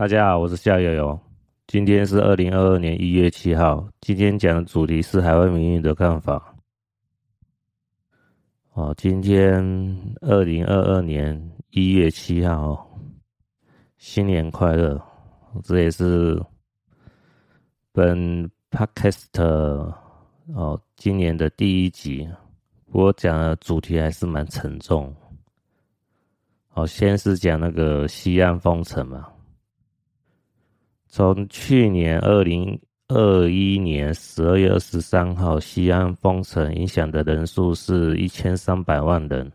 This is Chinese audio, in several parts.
大家好，我是夏悠悠。今天是二零二二年一月七号。今天讲的主题是海外民运的看法。哦，今天二零二二年一月七号，新年快乐！这也是本 Podcast 哦今年的第一集。我讲的主题还是蛮沉重。好，先是讲那个西安封城嘛。从去年二零二一年十二月二十三号西安封城，影响的人数是一千三百万人，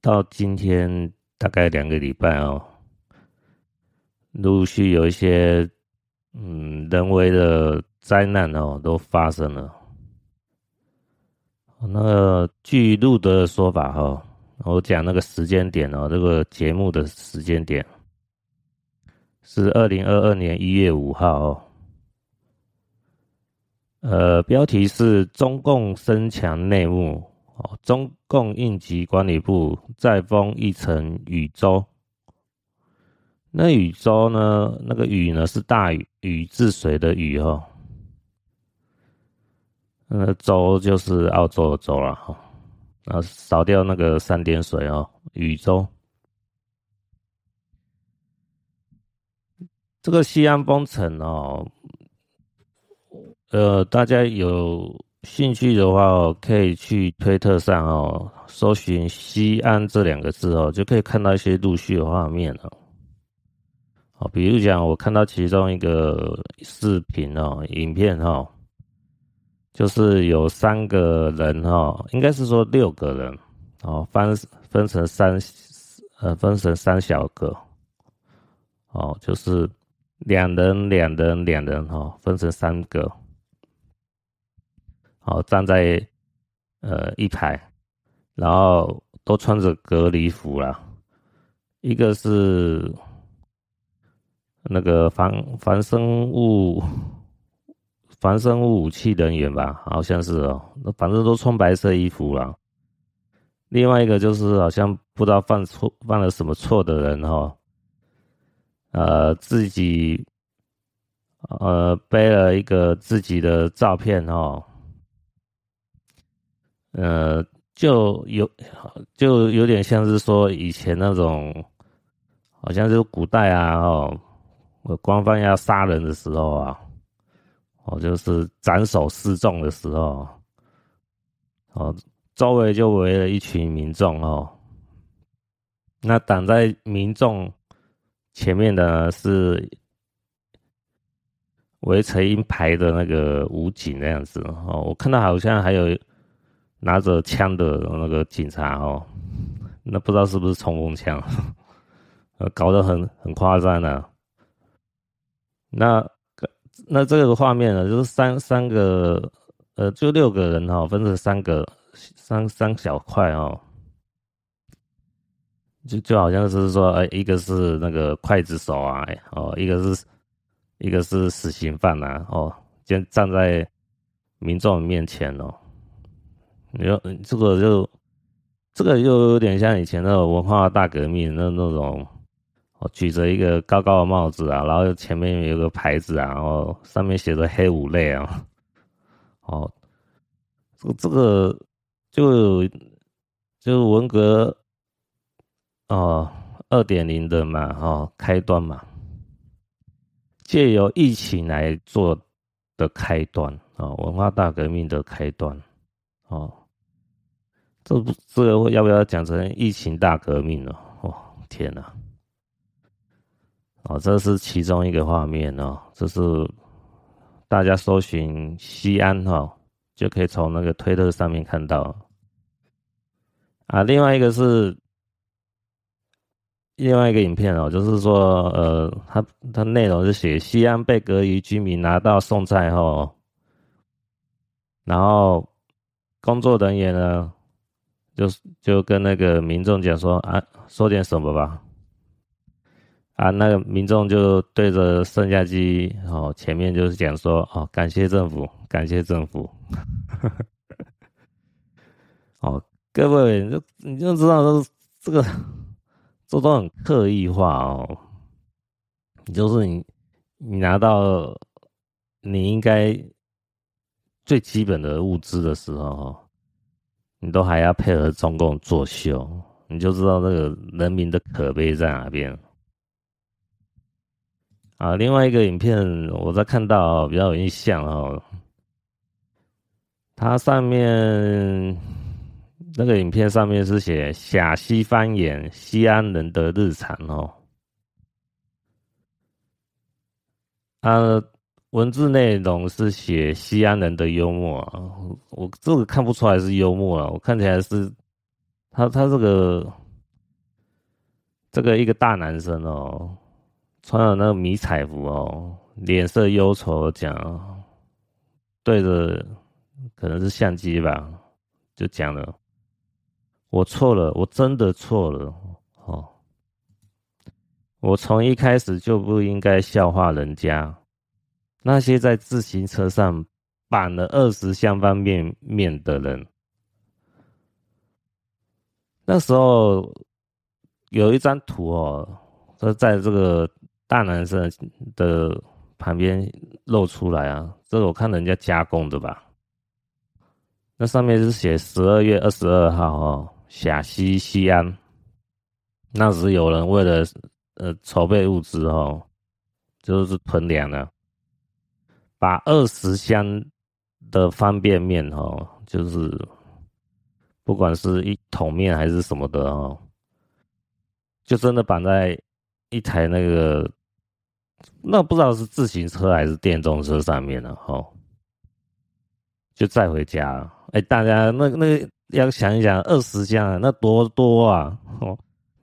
到今天大概两个礼拜哦，陆续有一些嗯人为的灾难哦都发生了。那个据路德的说法哈，我讲那个时间点哦，这个节目的时间点。是二零二二年一月五号哦，呃，标题是中共深强内幕哦，中共应急管理部再封一层禹州。那禹州呢？那个禹呢是大禹禹治水的禹哦，呃，州就是澳洲的州了哈，啊，少掉那个三点水哦，禹州。这个西安封城哦，呃，大家有兴趣的话，可以去推特上哦，搜寻“西安”这两个字哦，就可以看到一些陆续的画面了。哦，比如讲，我看到其中一个视频哦，影片哦，就是有三个人哦，应该是说六个人哦，分分成三呃，分成三小个哦，就是。两人，两人，两人，哈，分成三个，好，站在呃一排，然后都穿着隔离服啦。一个是那个防防生物防生物武器人员吧，好像是哦，那反正都穿白色衣服啦。另外一个就是好像不知道犯错犯了什么错的人哈。呃，自己呃背了一个自己的照片哦，呃，就有就有点像是说以前那种，好像是古代啊哦，官方要杀人的时候啊，哦，就是斩首示众的时候，哦，周围就围了一群民众哦，那挡在民众。前面的是围成一排的那个武警那样子哦，我看到好像还有拿着枪的那个警察哦，那不知道是不是冲锋枪，呃，搞得很很夸张呢。那那这个画面呢，就是三三个呃，就六个人哈，分成三个三三小块哦。就就好像是说，哎，一个是那个刽子手啊，哦，一个是，一个是死刑犯呐，哦，就站在民众面前哦。你说这个就，这个又有点像以前那种文化大革命那那种，哦，举着一个高高的帽子啊，然后前面有个牌子啊，然后上面写着“黑五类”啊，哦，这个这个就就文革。哦，二点零的嘛，哦，开端嘛，借由疫情来做的开端哦，文化大革命的开端哦，这不这个要不要讲成疫情大革命呢？哦，天哪！哦，这是其中一个画面哦，这是大家搜寻西安哈，就可以从那个推特上面看到啊，另外一个是。另外一个影片哦，就是说，呃，他他内容是写西安被隔离居民拿到送菜后，然后工作人员呢，就就跟那个民众讲说啊，说点什么吧，啊，那个民众就对着摄像机哦，前面就是讲说哦，感谢政府，感谢政府，哦，各位，你就你就知道说这个。这都很刻意化哦。就是你，你拿到你应该最基本的物资的时候，你都还要配合中共作秀，你就知道那个人民的可悲在哪边。啊，另外一个影片我在看到比较有印象哦，它上面那个影片上面是写陕西方言西安人的日常哦，它文字内容是写西安人的幽默啊，我这个看不出来是幽默啊，我看起来是他他这个这个一个大男生哦。穿了那个迷彩服哦，脸色忧愁讲，对着可能是相机吧，就讲了，我错了，我真的错了哦，我从一开始就不应该笑话人家，那些在自行车上绑了二十箱方便面的人，那时候有一张图哦，说在这个。大男生的旁边露出来啊，这我看人家加工的吧。那上面是写十二月二十二号哦，陕西西安，那时有人为了呃筹备物资哦，就是囤粮了，把二十箱的方便面哦，就是不管是一桶面还是什么的哦，就真的绑在一台那个。那不知道是自行车还是电动车上面了哦，就载回家。哎、大家那那个要想一想，二十箱啊，那多多啊哦，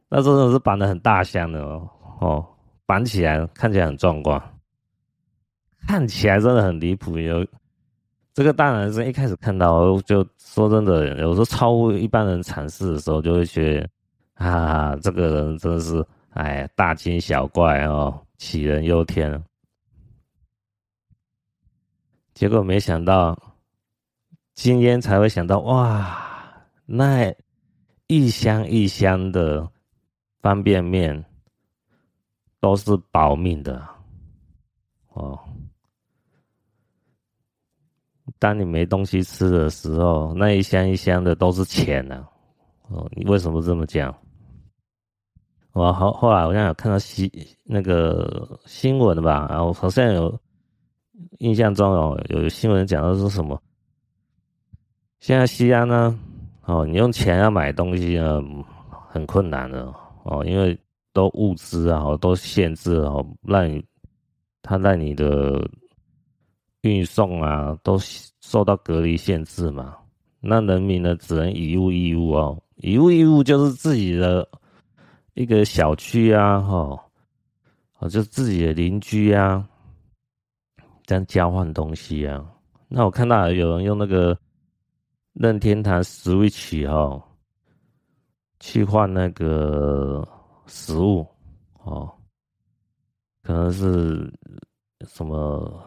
那真的是绑的很大箱的哦哦，绑起来看起来很壮观，看起来真的很离谱。有这个大男生一开始看到，就说真的，有时候超乎一般人常识的时候，就会觉得啊，这个人真的是哎大惊小怪哦。杞人忧天，结果没想到，今天才会想到，哇，那一箱一箱的方便面都是保命的哦。当你没东西吃的时候，那一箱一箱的都是钱呢。哦，你为什么这么讲？我后后来好像有看到新那个新闻吧，然后好像有印象中哦，有新闻讲的是什么，现在西安呢，哦，你用钱要买东西呢，很困难的哦，因为都物资啊，都限制哦，让你他让你的运送啊，都受到隔离限制嘛，那人民呢，只能以物易物哦，以物易物就是自己的。一个小区啊，哈，哦，就自己的邻居啊，这样交换东西啊。那我看到有人用那个任天堂 Switch 哈，去换那个食物哦，可能是什么，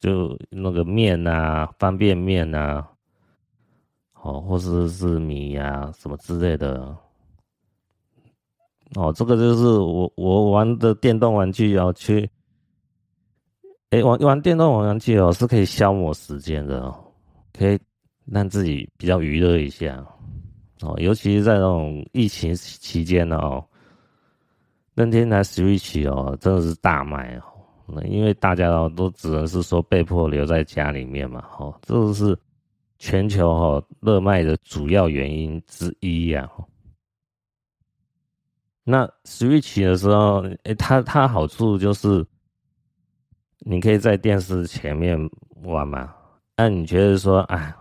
就那个面啊，方便面啊，哦，或者是米呀，什么之类的。哦，这个就是我我玩的电动玩具哦，去，哎，玩玩电动玩具哦，是可以消磨时间的哦，可以让自己比较娱乐一下哦，尤其是在那种疫情期间哦，任天堂 Switch 哦，真的是大卖哦，那因为大家哦都只能是说被迫留在家里面嘛，哦，这是全球哦热卖的主要原因之一呀。那 Switch 的时候，诶、欸，它它好处就是，你可以在电视前面玩嘛。那你觉得说，哎，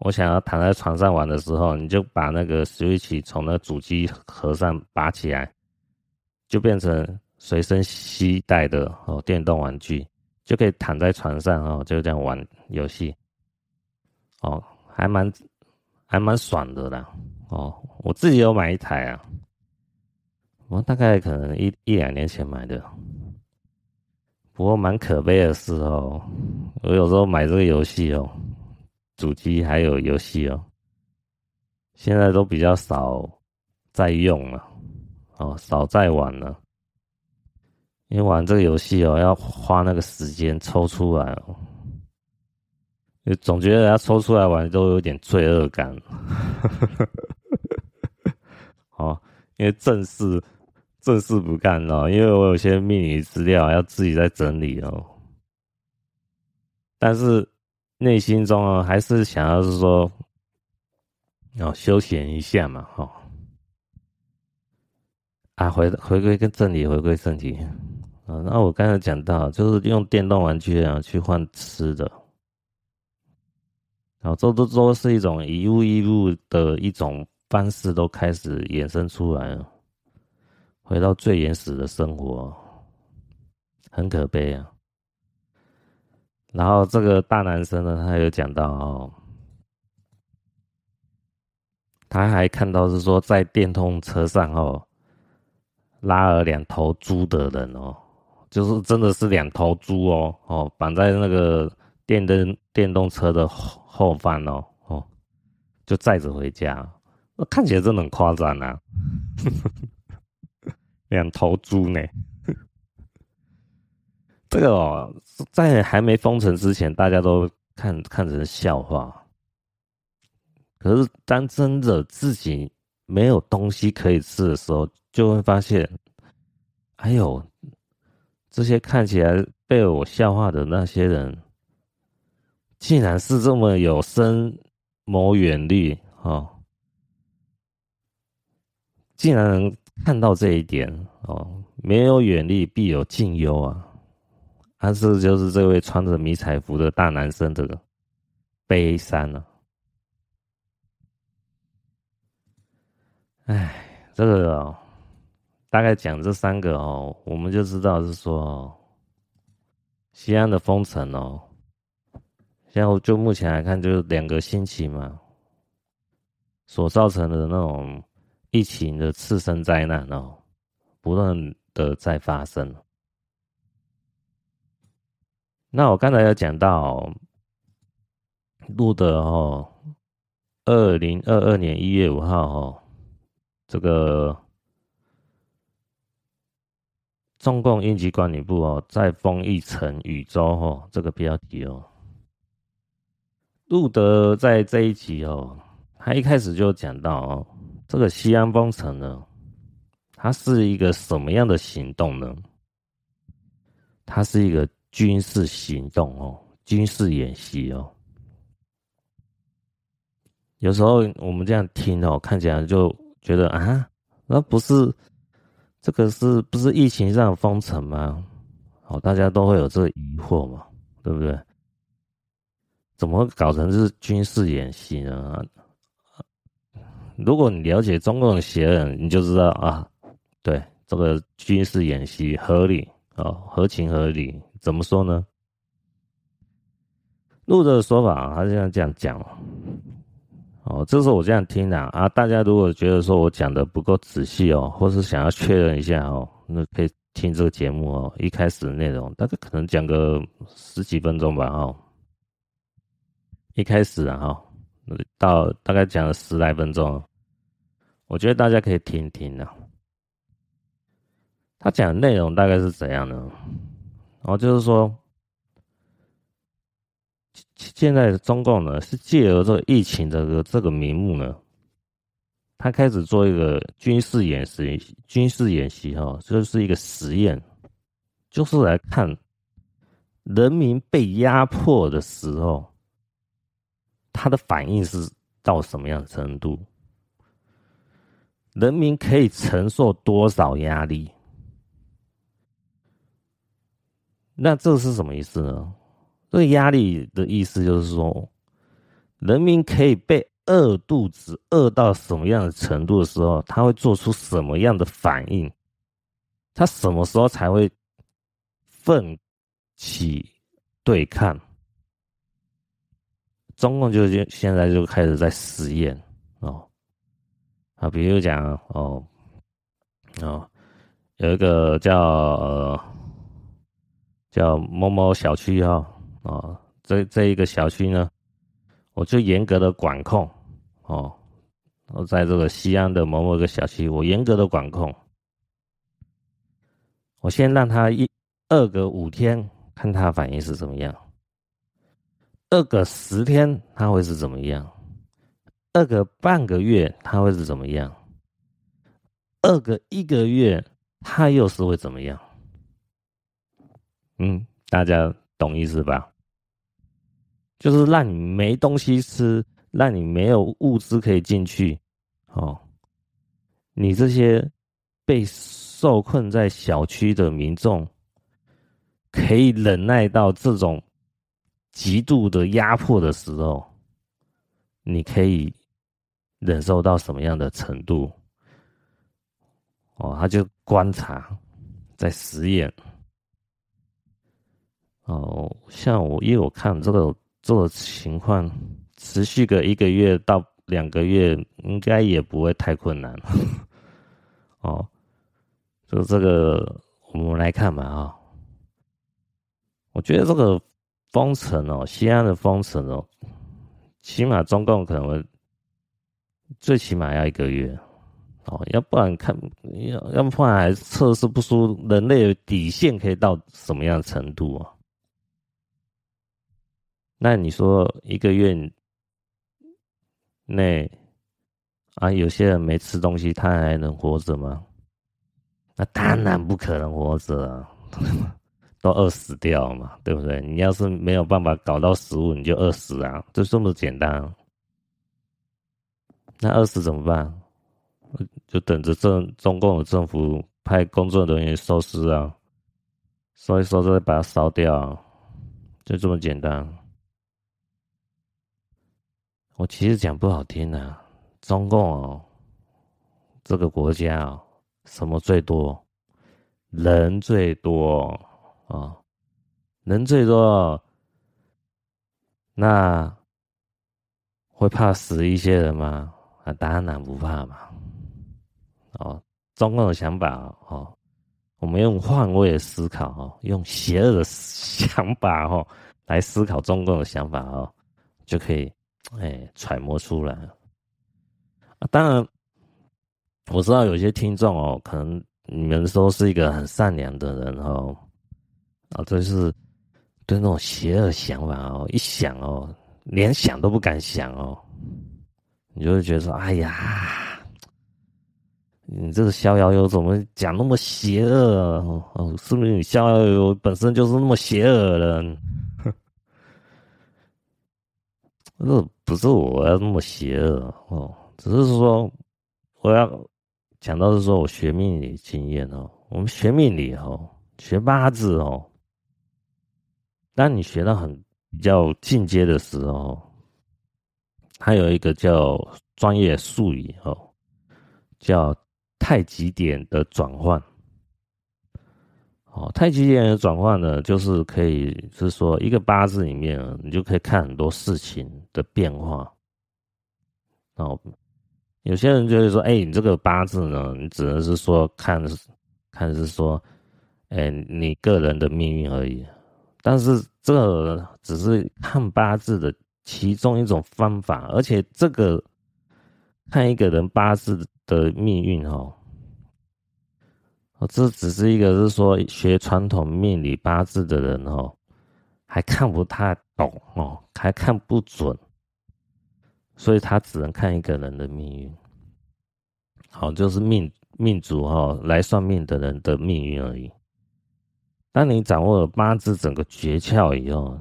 我想要躺在床上玩的时候，你就把那个 Switch 从那主机盒上拔起来，就变成随身携带的哦电动玩具，就可以躺在床上哦，就这样玩游戏，哦，还蛮还蛮爽的啦。哦，我自己有买一台啊。我大概可能一一两年前买的，不过蛮可悲的是哦，我有时候买这个游戏哦，主机还有游戏哦，现在都比较少在用了，哦，少再玩了。因为玩这个游戏哦，要花那个时间抽出来哦，就总觉得要抽出来玩都有点罪恶感。哦，因为正事正事不干哦，因为我有些秘密资料要自己在整理哦。但是内心中啊，还是想要是说，哦，休闲一下嘛，哦，啊，回回归跟正题，回归正题。啊，那我刚才讲到，就是用电动玩具啊去换吃的，然后这都都是一种一物一物的一种方式，都开始衍生出来了，回到最原始的生活，很可悲啊。然后这个大男生呢，他有讲到哦，他还看到是说在电动车上哦，拉了两头猪的人哦。就是真的是两头猪哦哦，绑在那个电灯电动车的后后方哦哦，就载着回家，看起来真的很夸张啊！两头猪呢？这个哦，在还没封城之前，大家都看看成笑话。可是当真的自己没有东西可以吃的时候，就会发现，哎呦！这些看起来被我笑话的那些人，竟然是这么有深谋远虑哦！竟然能看到这一点哦，没有远虑必有近忧啊！但是就是这位穿着迷彩服的大男生的悲伤了。哎，这个哦。大概讲这三个哦，我们就知道是说，西安的封城哦，像就目前来看，就是两个星期嘛，所造成的那种疫情的次生灾难哦，不断的在发生。那我刚才有讲到，录的哦，二零二二年一月五号哦，这个。中共应急管理部哦，再封一层禹州哦，这个标题哦。路德在这一集哦，他一开始就讲到哦，这个西安封城呢，它是一个什么样的行动呢？它是一个军事行动哦，军事演习哦。有时候我们这样听哦，看起来就觉得啊，那不是。这个是不是疫情上封城吗？哦，大家都会有这个疑惑嘛，对不对？怎么搞成是军事演习呢？如果你了解中共的邪恶，你就知道啊，对，这个军事演习合理哦，合情合理。怎么说呢？路的说法，他是这样讲。哦，这是我这样听的啊，大家如果觉得说我讲的不够仔细哦，或是想要确认一下哦，那可以听这个节目哦。一开始的内容大概可能讲个十几分钟吧，哦。一开始啊，哈，到大概讲了十来分钟，我觉得大家可以听一听的。他讲的内容大概是怎样呢？然后就是说。现在的中共呢，是借由这个疫情的这个名目呢，他开始做一个军事演习，军事演习哈，这就是一个实验，就是来看人民被压迫的时候，他的反应是到什么样的程度，人民可以承受多少压力？那这是什么意思呢？这个压力的意思就是说，人民可以被饿肚子，饿到什么样的程度的时候，他会做出什么样的反应？他什么时候才会奋起对抗？中共就现在就开始在实验哦，啊，比如讲哦哦，有一个叫呃叫某某小区哈。哦，这这一个小区呢，我就严格的管控哦。我在这个西安的某某一个小区，我严格的管控我先让他一二个五天，看他反应是怎么样；二个十天，他会是怎么样；二个半个月，他会是怎么样；二个一个月，他又是会怎么样？嗯，大家懂意思吧？就是让你没东西吃，让你没有物资可以进去，哦，你这些被受困在小区的民众，可以忍耐到这种极度的压迫的时候，你可以忍受到什么样的程度？哦，他就观察，在实验。哦，像我，因为我看这个这个情况持续个一个月到两个月，应该也不会太困难。哦，就这个我们来看嘛啊、我觉得这个封城哦，西安的封城哦，起码中共可能会最起码要一个月哦，要不然看要要不然还测试不出人类的底线可以到什么样的程度啊？那你说一个月内啊，有些人没吃东西，他还能活着吗？那当然不可能活着啊，都饿死掉嘛，对不对？你要是没有办法搞到食物，你就饿死啊，就这么简单。那饿死怎么办？就等着政中共的政府派工作人员收尸啊，收一收再把它烧掉，就这么简单。我其实讲不好听啊，中共哦，这个国家哦，什么最多？人最多啊，人最多，那会怕死一些人吗？啊，当然不怕嘛。哦，中共的想法哦，我们用换位思考哦，用邪恶的 想法哦来思考中共的想法哦，就可以。哎，揣摩出来！当然，我知道有些听众哦，可能你们都是一个很善良的人哦，啊，这是对那种邪恶想法哦，一想哦，连想都不敢想哦，你就会觉得说：“哎呀，你这个逍遥游怎么讲那么邪恶？哦，是不是你逍遥游本身就是那么邪恶的人？”这不是我要那么邪恶哦，只是说我要讲到是说我学命理经验哦，我们学命理哦，学八字哦，当你学到很比较进阶的时候，还有一个叫专业术语哦，叫太极点的转换。哦，太极点的转换呢，就是可以是说一个八字里面，你就可以看很多事情的变化。哦，有些人就会说，哎、你这个八字呢，你只能是说看，看是说，哎、你个人的命运而已。但是这只是看八字的其中一种方法，而且这个看一个人八字的命运，哦。我这只是一个，是说学传统命理八字的人哦，还看不太懂哦，还看不准，所以他只能看一个人的命运。好，就是命命主哈来算命的人的命运而已。当你掌握了八字整个诀窍以后，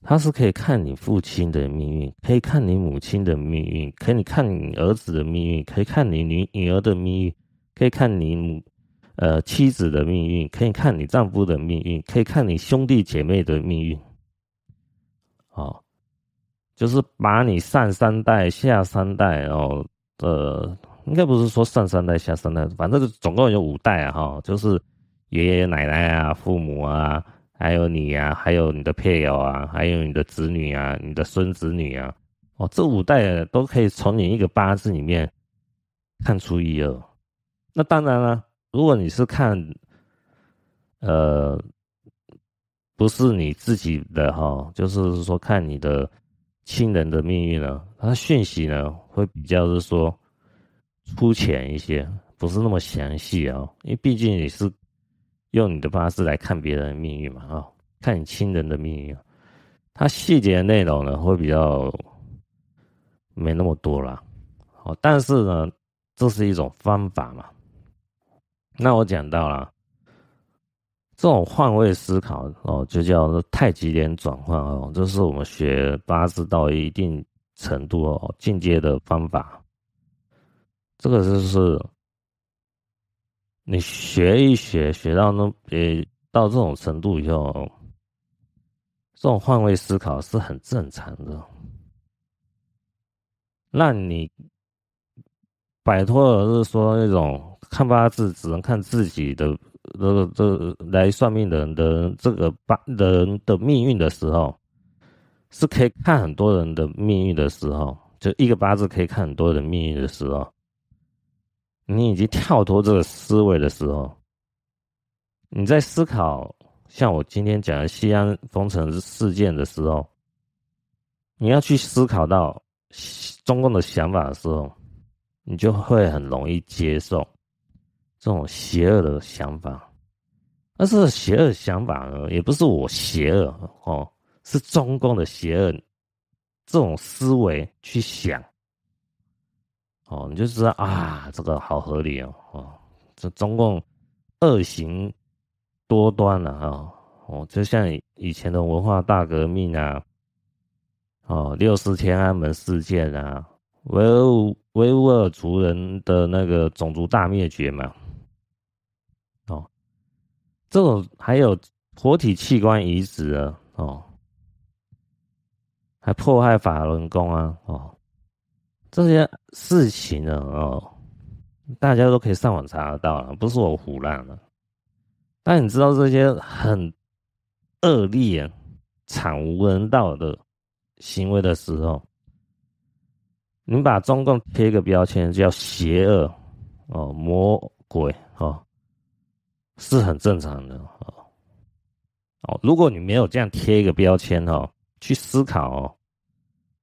他是可以看你父亲的命运，可以看你母亲的命运，可以看你儿子的命运，可以看你女女儿的命运，可以看你母。呃，妻子的命运可以看你丈夫的命运，可以看你兄弟姐妹的命运，哦，就是把你上三代、下三代哦，呃，应该不是说上三代、下三代，反正总共有五代啊，哈、就是爷爷奶奶啊、父母啊，还有你呀、啊，还有你的配偶啊，还有你的子女啊、你的孙子女啊，哦，这五代都可以从你一个八字里面看出一二。那当然了。如果你是看，呃，不是你自己的哈，就是说看你的亲人的命运呢，它讯息呢会比较是说粗浅一些，不是那么详细啊。因为毕竟你是用你的八字来看别人的命运嘛，啊、看你亲人的命运，它细节内容呢会比较没那么多啦，哦，但是呢，这是一种方法嘛。那我讲到了这种换位思考哦，就叫做太极点转换哦，这是我们学八字到一定程度哦进阶的方法。这个就是你学一学，学到那呃到这种程度以后，这种换位思考是很正常的。让你摆脱了，是说那种看八字只能看自己的这个这来算命的人的这个八人的命运的时候，是可以看很多人的命运的时候，就一个八字可以看很多人命运的时候，你已经跳脱这个思维的时候，你在思考像我今天讲的西安封城事件的时候，你要去思考到。中共的想法的时候，你就会很容易接受这种邪恶的想法。但是邪恶想法呢，也不是我邪恶哦，是中共的邪恶这种思维去想哦，你就知道啊，这个好合理哦哦，这中共恶行多端了啊哦，就像以前的文化大革命啊。哦，六四天安门事件啊，维吾维吾尔族人的那个种族大灭绝嘛，这种还有活体器官移植啊，哦，还迫害法轮功啊，哦，这些事情呢，哦，大家都可以上网查得到了，不是我唬烂了。但你知道这些很恶劣、惨无人道的。行为的时候，你把中共贴个标签叫邪恶哦，魔鬼哦，是很正常的哦。哦，如果你没有这样贴一个标签哦，去思考哦，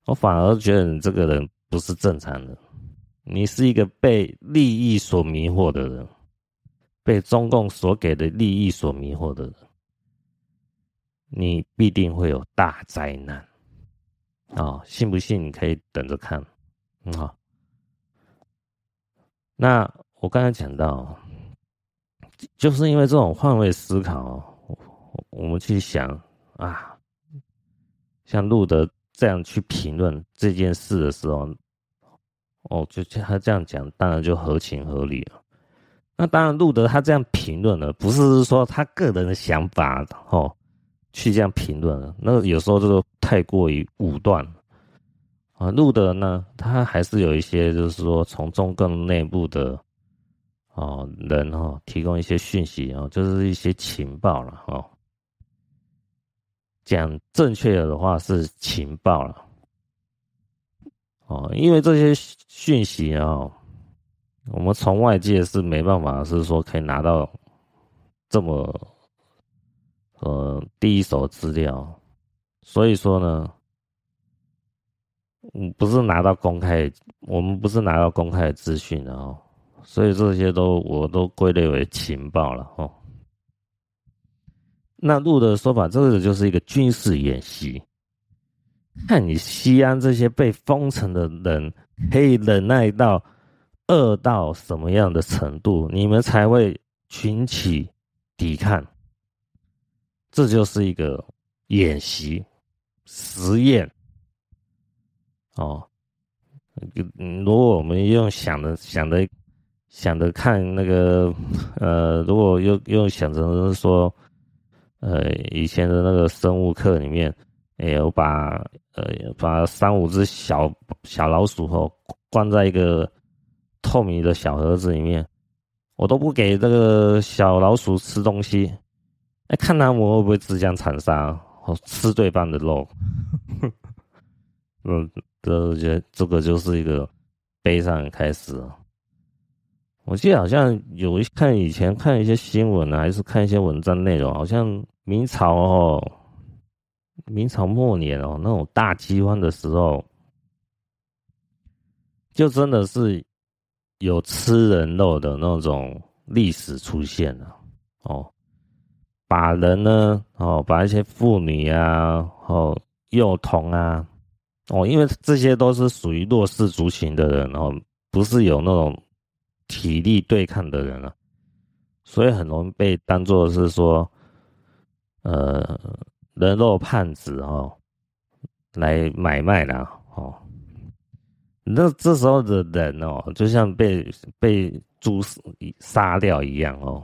我反而觉得你这个人不是正常的，你是一个被利益所迷惑的人，被中共所给的利益所迷惑的人，你必定会有大灾难。哦，信不信？你可以等着看，嗯好。那我刚才讲到，就是因为这种换位思考，我们去想啊，像路德这样去评论这件事的时候，哦，就他这样讲，当然就合情合理了。那当然，路德他这样评论呢，不是说他个人的想法哦。去这样评论，那有时候就是太过于武断啊。路德呢，他还是有一些，就是说从中共内部的哦人哈，提供一些讯息啊，就是一些情报了哦。讲正确的话是情报了哦，因为这些讯息啊，我们从外界是没办法，是说可以拿到这么。呃，第一手资料，所以说呢，嗯，不是拿到公开，我们不是拿到公开的资讯哦，所以这些都我都归类为情报了哦。那路的说法，这个就是一个军事演习，看你西安这些被封城的人可以忍耐到饿到什么样的程度，你们才会群起抵抗。这就是一个演习实验哦。如果我们用想的想的想着看那个呃，如果又又想着说，呃，以前的那个生物课里面，也，有把呃把三五只小小老鼠哦关在一个透明的小盒子里面，我都不给这个小老鼠吃东西。哎，看它们会不会自相残杀，吃对方的肉？嗯，这觉得这个就是一个悲伤的开始。我记得好像有一看以前看一些新闻啊，还是看一些文章内容，好像明朝哦，明朝末年哦，那种大饥荒的时候，就真的是有吃人肉的那种历史出现了哦。把人呢，哦，把一些妇女啊，哦，幼童啊，哦，因为这些都是属于弱势族群的人，哦，不是有那种体力对抗的人啊，所以很容易被当做是说，呃，人肉贩子哦，来买卖的哦。那这时候的人哦，就像被被猪杀掉一样哦。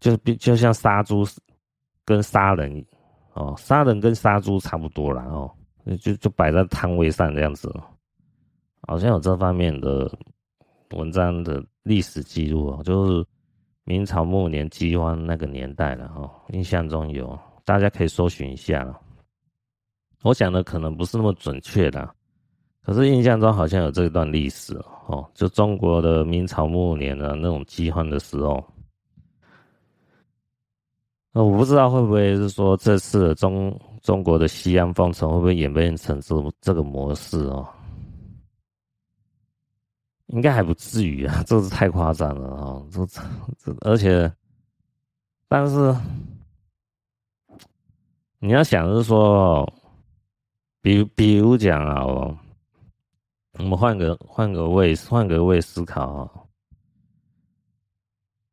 就比就像杀猪跟杀人哦，杀人跟杀猪差不多啦哦，就就摆在摊位上这样子，好像有这方面的文章的历史记录哦，就是明朝末年饥荒那个年代了哦，印象中有，大家可以搜寻一下。我讲的可能不是那么准确的，可是印象中好像有这段历史哦，就中国的明朝末年的那种饥荒的时候。那我不知道会不会是说这次中中国的西安封城会不会演变成这这个模式哦？应该还不至于啊，这是太夸张了啊！这这而且，但是你要想是说，比如比如讲啊，我们换个换个位换个位思考啊，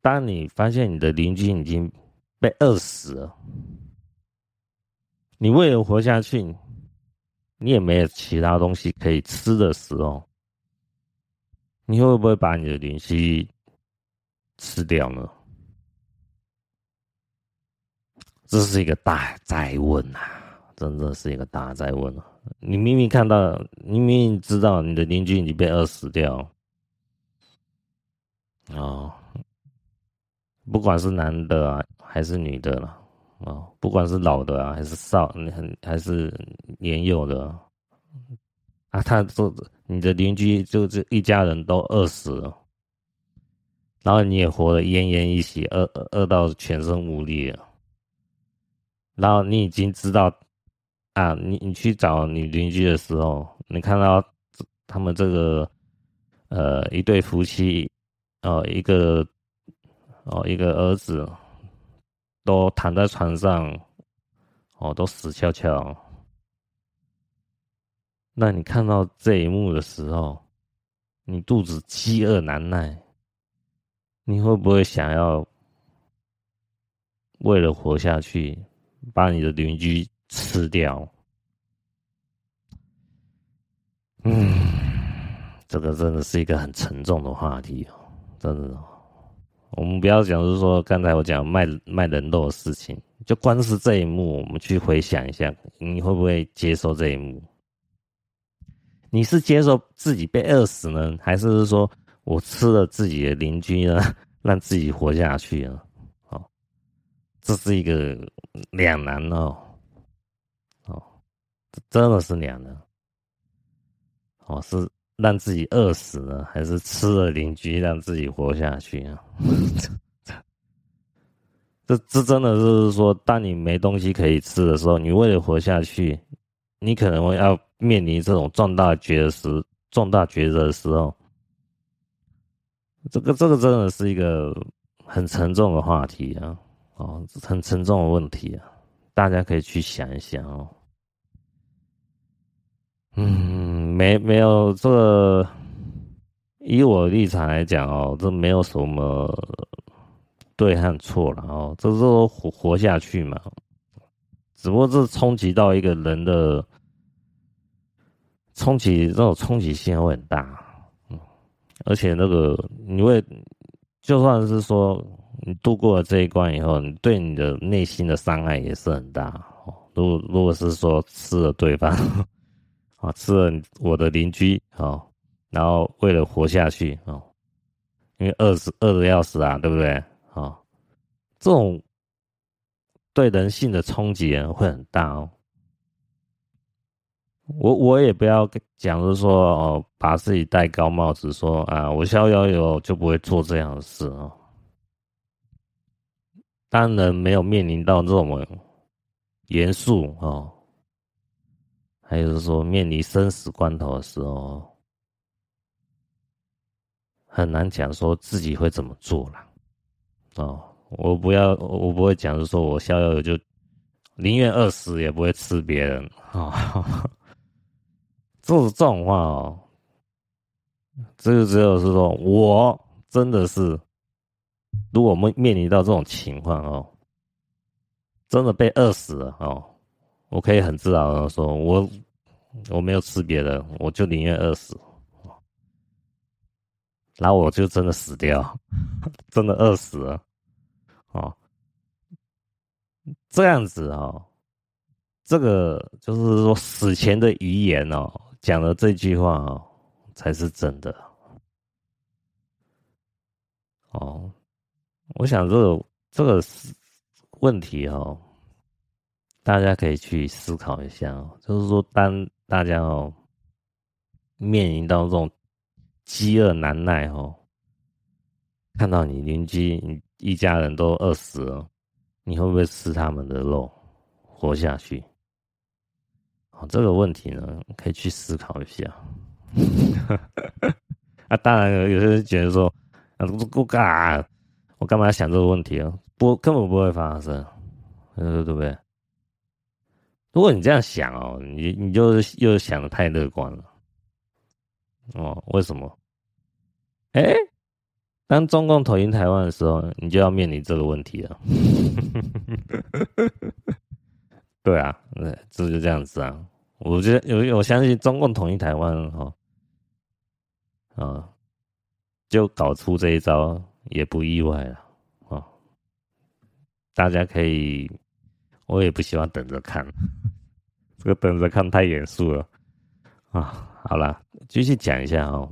当你发现你的邻居已经。被饿死了，你为了活下去，你也没有其他东西可以吃的时候，你会不会把你的邻居吃掉呢？这是一个大灾问啊！真的是一个大灾问啊！你明明看到，你明明知道你的邻居已经被饿死掉，哦，不管是男的啊。还是女的了啊，不管是老的啊，还是少，很还是年幼的啊，他说你的邻居就这一家人都饿死了，然后你也活得奄奄一息，饿饿到全身无力了，然后你已经知道啊，你你去找你邻居的时候，你看到他们这个呃一对夫妻哦，一个哦一个儿子。都躺在床上，哦，都死翘翘。那你看到这一幕的时候，你肚子饥饿难耐，你会不会想要为了活下去，把你的邻居吃掉？嗯，这个真的是一个很沉重的话题哦，真的。我们不要讲，是说刚才我讲卖卖人肉的事情，就光是这一幕，我们去回想一下，你会不会接受这一幕？你是接受自己被饿死呢，还是说我吃了自己的邻居呢，让自己活下去呢？哦，这是一个两难哦，哦，真的是两难，哦是。让自己饿死呢，还是吃了邻居让自己活下去啊？这这真的是说，当你没东西可以吃的时候，你为了活下去，你可能会要面临这种重大抉择时，重大抉择的时候，这个这个真的是一个很沉重的话题啊！哦，很沉重的问题啊，大家可以去想一想哦。嗯，没没有这个，以我立场来讲哦，这没有什么对和错了哦，这是活活下去嘛，只不过这冲击到一个人的冲击，这种冲击性会很大，嗯，而且那个你会就算是说你度过了这一关以后，你对你的内心的伤害也是很大。如果如果是说吃了对方。啊，吃了我的邻居啊，然后为了活下去啊，因为饿死饿的要死啊，对不对？啊，这种对人性的冲击会很大哦。我我也不要讲，就是说哦，把自己戴高帽子，说啊，我逍遥游就不会做这样的事啊。当人没有面临到这种严肃啊。还有就是说，面临生死关头的时候，很难讲说自己会怎么做了，哦，我不要，我不会讲，是说我逍遥游就宁愿饿死也不会吃别人啊。这 种这种话哦，这个只有是说我真的是，如果我们面临到这种情况哦，真的被饿死了哦，我可以很自豪的说，我我没有吃别人，我就宁愿饿死。然后我就真的死掉，真的饿死了，哦，这样子哦，这个就是说死前的遗言哦，讲的这句话哦，才是真的，哦，我想这个这个问题哦，大家可以去思考一下哦，就是说当大家哦面临到这种。饥饿难耐哦，看到你邻居你一家人都饿死了，你会不会吃他们的肉活下去？哦，这个问题呢，可以去思考一下。啊，当然有些人觉得说，啊，我干，我干嘛要想这个问题啊？不，根本不会发生，对不对？如果你这样想哦，你你就是又想的太乐观了。哦，为什么？哎、当中共统一台湾的时候，你就要面临这个问题了。对啊，对，这就这样子啊。我觉得有，我相信中共统一台湾哈，啊，就搞出这一招也不意外了啊。大家可以，我也不希望等着看，这个等着看太严肃了啊。好了，继续讲一下哦。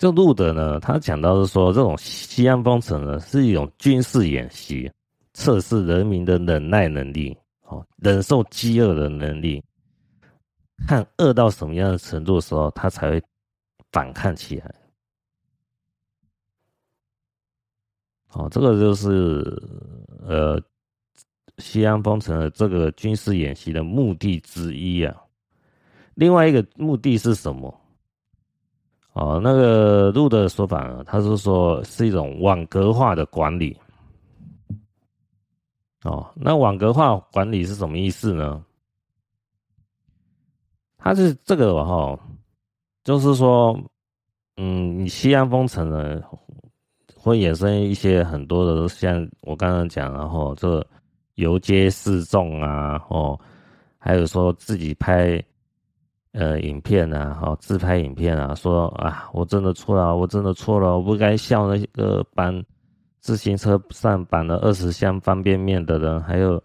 这路德呢，他讲到是说，这种西安封城呢是一种军事演习，测试人民的忍耐能力，哦，忍受饥饿的能力，看饿到什么样的程度的时候，他才会反抗起来。哦，这个就是呃，西安封城的这个军事演习的目的之一啊。另外一个目的是什么？哦，那个路的说法呢，他是说是一种网格化的管理。哦，那网格化管理是什么意思呢？它是这个哈、哦，就是说，嗯，你西安封城呢，会衍生一些很多的，像我刚刚讲，然后这游街示众啊，哦，还有说自己拍。呃，影片啊，好，自拍影片啊，说啊，我真的错了，我真的错了，我不该笑那个搬自行车上绑了二十箱方便面的人，还有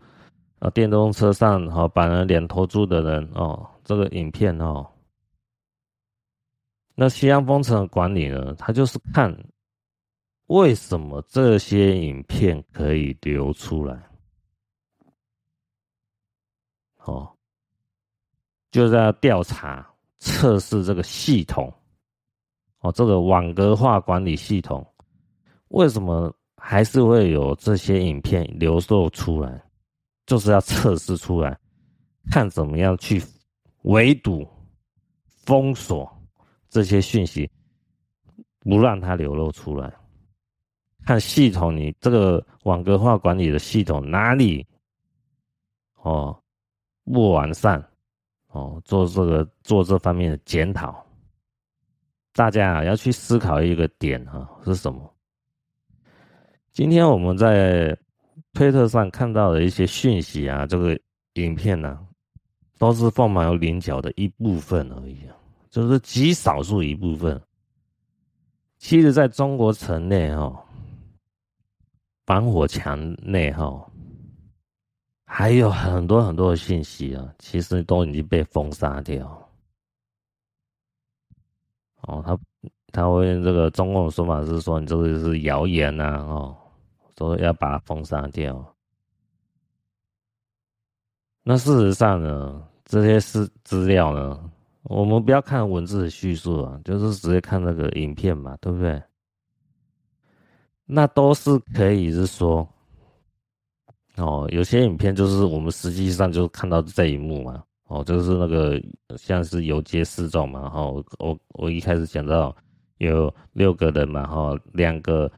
啊电动车上好绑了两头猪的人哦，这个影片哦，那西安封城的管理呢，他就是看为什么这些影片可以流出来，哦。就是要调查测试这个系统，哦，这个网格化管理系统，为什么还是会有这些影片流露出来？就是要测试出来，看怎么样去围堵、封锁这些讯息，不让它流露出来。看系统，你这个网格化管理的系统哪里哦不完善？哦，做这个做这方面的检讨，大家啊要去思考一个点哈，是什么？今天我们在推特上看到的一些讯息啊，这个影片呢、都是凤毛麟角的一部分而已，就是极少数一部分。其实，在中国城内哈，防火墙内哈。还有很多很多的信息啊，其实都已经被封杀掉。哦，他他会这个中共的说法是说，你这个是谣言呐，哦，说要把它封杀掉。那事实上呢，这些是资料呢，我们不要看文字的叙述啊，就是直接看那个影片嘛，对不对？那都是可以是说。哦，有些影片就是我们实际上就看到这一幕嘛，哦，就是那个像是游街示众嘛，哈，我我一开始讲到有六个人嘛，哈，两个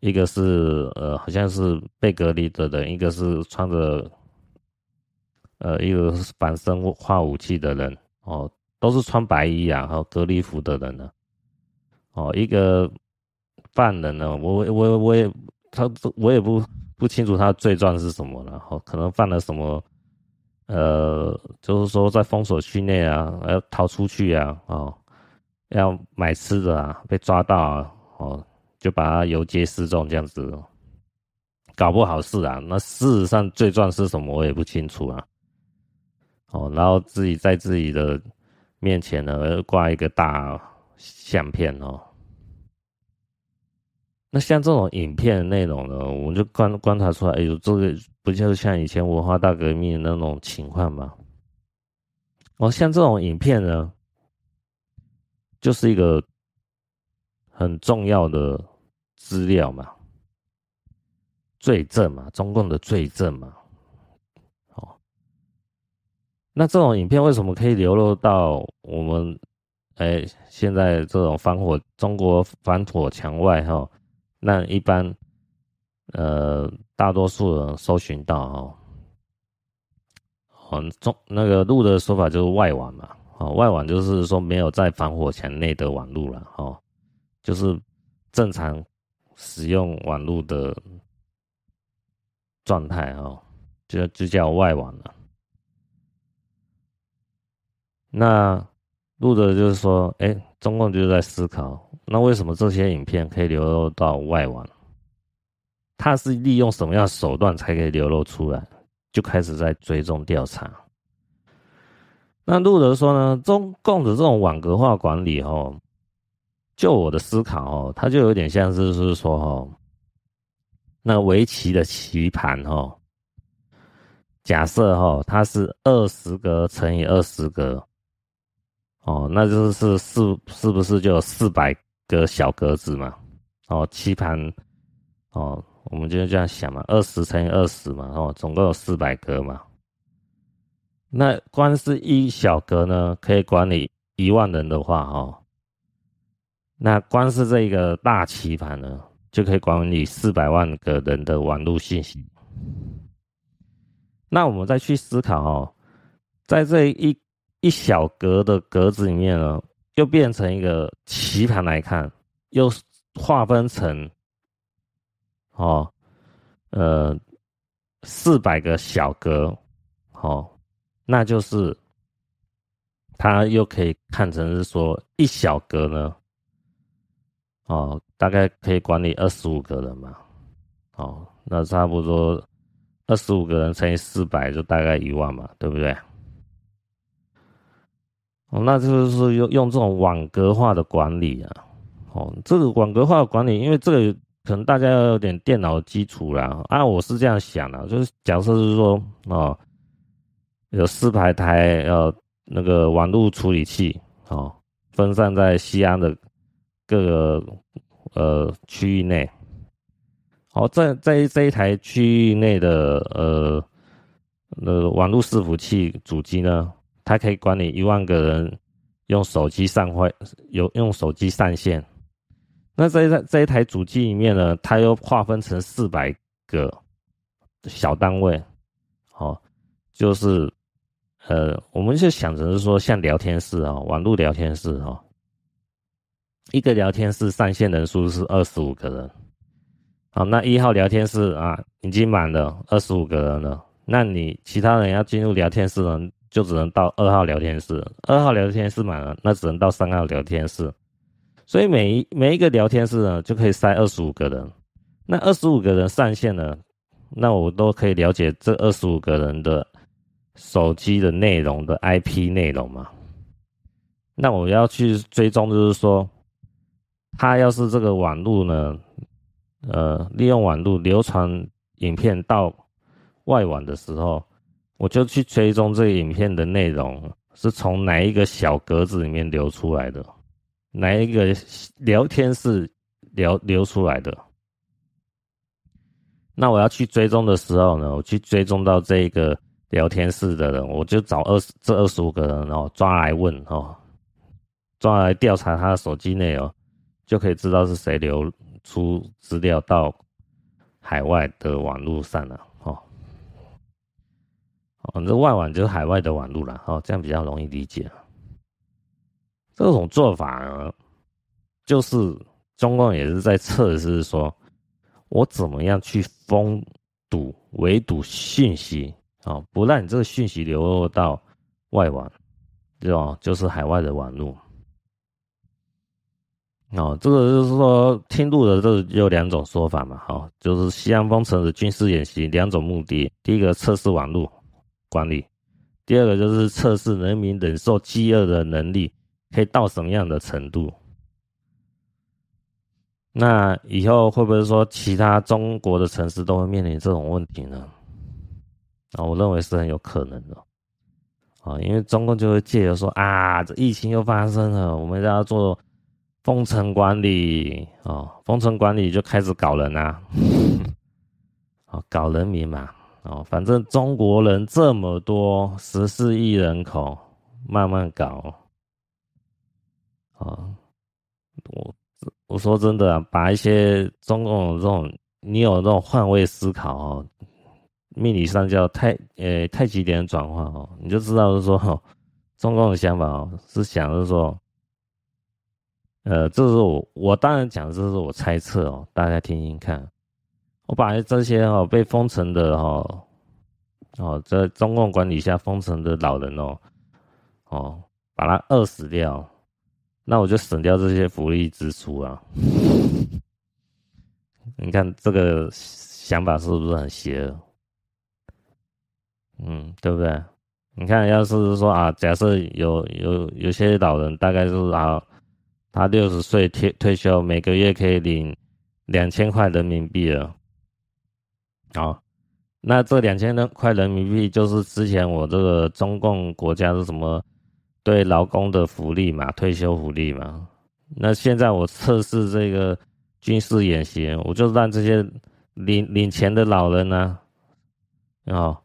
一个是呃好像是被隔离的人，一个是穿着呃一个是反生化武器的人哦，都是穿白衣啊，和隔离服的人呢。哦，一个犯人呢，我我我也他我也不不清楚他的罪状是什么了，哦，可能犯了什么。呃，就是说在封锁区内啊，要逃出去啊，哦，要买吃的啊，被抓到啊，哦，就把他游街示众这样子，搞不好是啊。那事实上罪状是什么，我也不清楚啊。哦，然后自己在自己的面前呢挂一个大相片哦。那像这种影片的内容呢，我们就观观察出来，哎呦，这个不就是像以前文化大革命那种情况吗？哦，像这种影片呢，就是一个很重要的资料嘛，罪证嘛，中共的罪证嘛。哦，那这种影片为什么可以流露到我们？哎，现在这种防火中国防火墙外哈？那一般，呃，大多数人搜寻到哦，哦，中那个路的说法就是外网嘛，哦，外网就是说没有在防火墙内的网路了，哦，就是正常使用网路的状态哦，就就叫外网了。那路的就是说，哎，中共就是在思考。那为什么这些影片可以流露到外网？他是利用什么样的手段才可以流露出来？就开始在追踪调查。那路德说呢，中共的这种网格化管理，哦，就我的思考，哦，它就有点像是是说，哦，那围棋的棋盘，哦，假设，哦，它是二十格乘以二十格，哦，那就是是是不是就有四百？个小格子嘛，哦，棋盘，哦，我们就这样想嘛，二十乘以二十嘛，哦，总共有四百格嘛。那光是一小格呢，可以管理一万人的话，哦，那光是这个大棋盘呢，就可以管理四百万个人的网络信息。那我们再去思考哦，在这一一小格的格子里面呢，又变成一个棋盘来看，又划分成哦，呃，四百个小格，哦，那就是它又可以看成是说一小格呢，哦，大概可以管理二十五个人嘛，哦，那差不多二十五个人乘以四百，就大概一万嘛，对不对？哦，那就是用用这种网格化的管理啊，哦，这个网格化的管理，因为这个可能大家要有点电脑基础啦，啊，我是这样想的，就是假设是说，哦，有四百台呃那个网络处理器，哦，分散在西安的各个呃区域内，好，在在这一台区域内的呃那个网络伺服器主机呢，它可以管理一万个人用手机上会有用手机上线，那在这这一台主机里面呢，它又划分成四百个小单位，哦，就是呃，我们就想着是说像聊天室啊，网络聊天室啊，一个聊天室上线人数是二十五个人，好，那一号聊天室啊已经满了二十五个人了，那你其他人要进入聊天室呢？就只能到二号聊天室，二号聊天室满了，那只能到三号聊天室。所以每一每一个聊天室呢，就可以塞二十五个人。那二十五个人上线了，那我都可以了解这二十五个人的手机的内容的 IP 内容嘛？那我要去追踪，就是说，他要是这个网络呢，呃，利用网络流传影片到外网的时候。我就去追踪这个影片的内容是从哪一个小格子里面流出来的，哪一个聊天室流流出来的。那我要去追踪的时候呢，我去追踪到这个聊天室的人，我就找二十这二十五个人哦，抓来问哦，抓来调查他的手机内容，就可以知道是谁流出资料到海外的网络上了，哦，这外网就是海外的网络了，哦，这样比较容易理解。这种做法呢，就是中共也是在测试说，我怎么样去封堵、围堵讯息啊，不让你这个讯息流落到外网，对吧？就是海外的网络。哦，这个就是说，听录的这有两种说法嘛，哈，就是西安封城的军事演习两种目的，第一个测试网络管理，第二个就是测试人民忍受饥饿的能力可以到什么样的程度。那以后会不会说其他中国的城市都会面临这种问题呢？啊，我认为是很有可能的，啊，因为中共就会借由说啊，这疫情又发生了，我们要做。封城管理啊，封城管理就开始搞人啊，哦，搞人民嘛，哦，反正中国人这么多，十四亿人口，慢慢搞，啊，我我说真的啊，把一些中共这种，你有这种换位思考哦，命理上叫太呃太极点转换哦，你就知道是说，中共的想法哦，是想是说。呃，这是我我当然讲，这是我猜测哦，大家听听看。我把这些哦被封城的哦哦在中共管理下封城的老人哦哦，把他饿死掉，那我就省掉这些福利支出啊。你看这个想法是不是很邪恶？嗯，对不对？你看，要是说啊，假设有有有些老人，大概是啊。他六十岁退退休，每个月可以领两千块人民币了。好，那这两千块人民币就是之前我这个中共国家是什么对劳工的福利嘛，退休福利嘛。那现在我测试这个军事演习，我就让这些领领钱的老人呢，啊，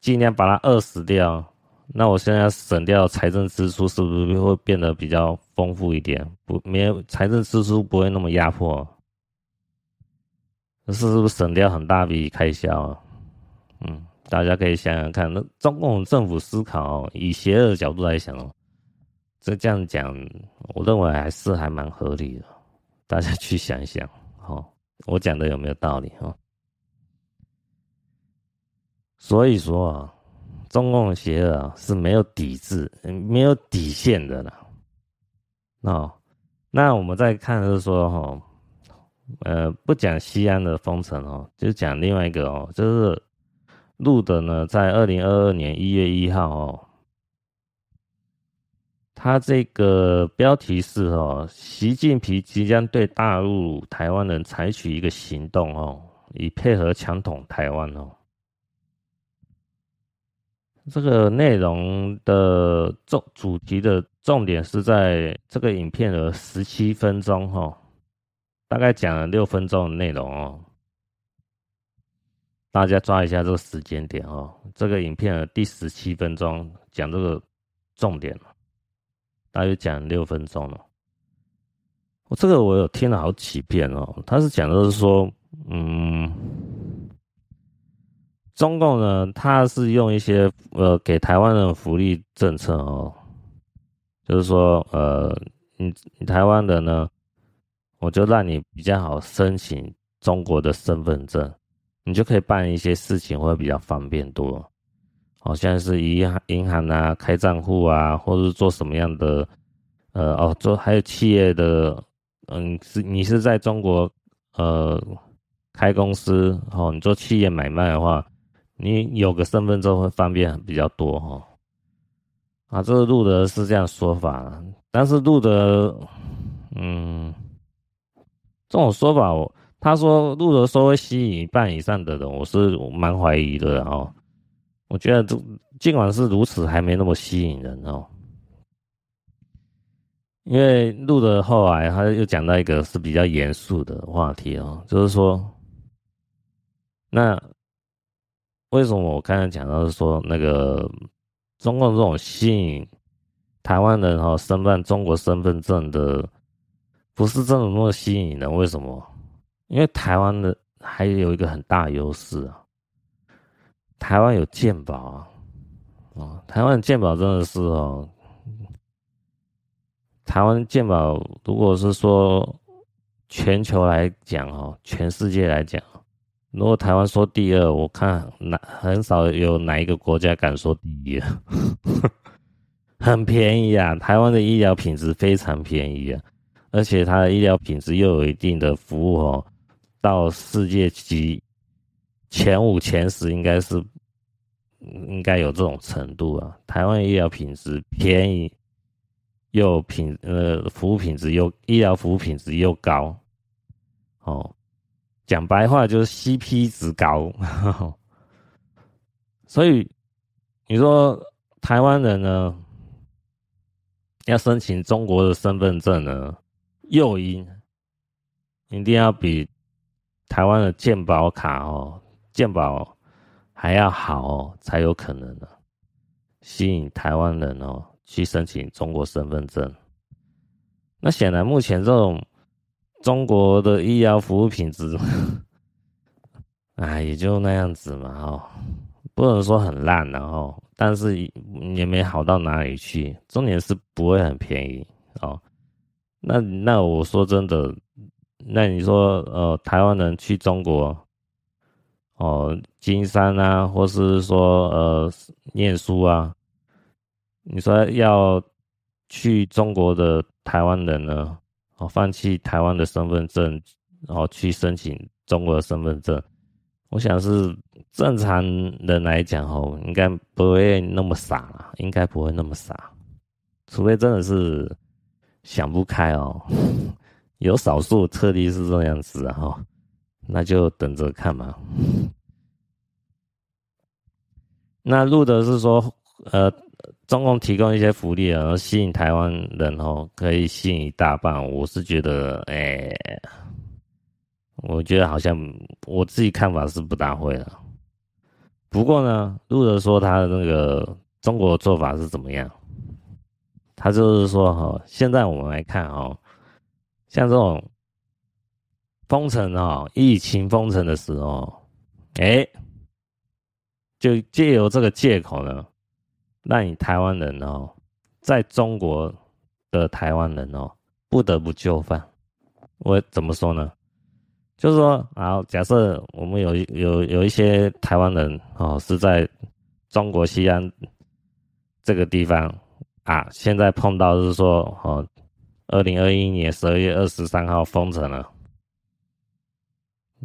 尽量把他饿死掉。那我现在省掉财政支出，是不是会变得比较丰富一点？不，没有财政支出不会那么压迫，是不是省掉很大笔开销啊？嗯，大家可以想想看，那中共政府思考以邪恶的角度来想哦，这这样讲，我认为还是还蛮合理的。大家去想一想，哦，我讲的有没有道理哦？所以说啊。中共邪恶啊是没有底子、没有底线的了。哦，那我们再看就是说哈，呃，不讲西安的封城哦，就讲另外一个哦，就是录的呢，在二零二二年一月一号哦，他这个标题是哦，习近平即将对大陆台湾人采取一个行动哦，以配合强统台湾哦。这个内容的重主题的重点是在这个影片的十七分钟哈，大概讲了六分钟的内容哦，大家抓一下这个时间点哦。这个影片的第十七分钟讲这个重点，大约讲六分钟了。我这个我有听了好几遍哦，他是讲的是说，嗯。中共呢，他是用一些呃给台湾的福利政策哦，就是说呃，你你台湾的呢，我就让你比较好申请中国的身份证，你就可以办一些事情会比较方便多，好像是银行银行啊开账户啊，或者是做什么样的呃哦做还有企业的嗯是你是在中国呃开公司哦，你做企业买卖的话。你有个身份证会方便比较多哈，啊，这个路德是这样说法，但是路德，嗯，这种说法他说路德说会吸引一半以上的人，我是蛮怀疑的哦。我觉得这尽管是如此，还没那么吸引人哦，因为路德后来他又讲到一个是比较严肃的话题哦，就是说那。为什么我刚才讲到说那个中共这种吸引台湾人哈申办中国身份证的不是真的那么吸引人。为什么？因为台湾的还有一个很大优势啊，台湾有健保啊，哦，台湾的健保真的是哦，台湾健保如果是说全球来讲哦，全世界来讲。如果台湾说第二，我看哪很少有哪一个国家敢说第一，很便宜啊！台湾的医疗品质非常便宜啊，而且它的医疗品质又有一定的服务哦，到世界级前五前十应该是应该有这种程度啊。台湾医疗品质便宜又品呃服务品质又医疗服务品质又高哦。讲白话就是 CP 值高，所以你说台湾人呢要申请中国的身份证呢，诱因一定要比台湾的健保卡哦，健保还要好哦，才有可能的吸引台湾人哦去申请中国身份证。那显然目前这种。中国的医疗服务品质，哎，也就那样子嘛，哦，不能说很烂，然后，但是也没好到哪里去。重点是不会很便宜哦。那那我说真的，那你说呃，台湾人去中国，哦，经商啊，或是说呃，念书啊，你说要去中国的台湾人呢？哦，放弃台湾的身份证，然后去申请中国的身份证，我想是正常人来讲哦，应该不会那么傻，应该不会那么傻，除非真的是想不开哦，有少数特例是这样子哈，那就等着看嘛。那录的是说，呃。中共提供一些福利啊，然后吸引台湾人哦，可以吸引一大半。我是觉得，哎、我觉得好像我自己看法是不大会的。不过呢，路德说他的那个中国做法是怎么样？他就是说哈，现在我们来看哈，像这种封城啊，疫情封城的时候，哎、就借由这个借口呢。让你台湾人哦，在中国的台湾人哦，不得不就范。我怎么说呢？就是说，好，假设我们有有有一些台湾人哦，是在中国西安这个地方啊，现在碰到是说哦，二零二一年十二月二十三号封城了。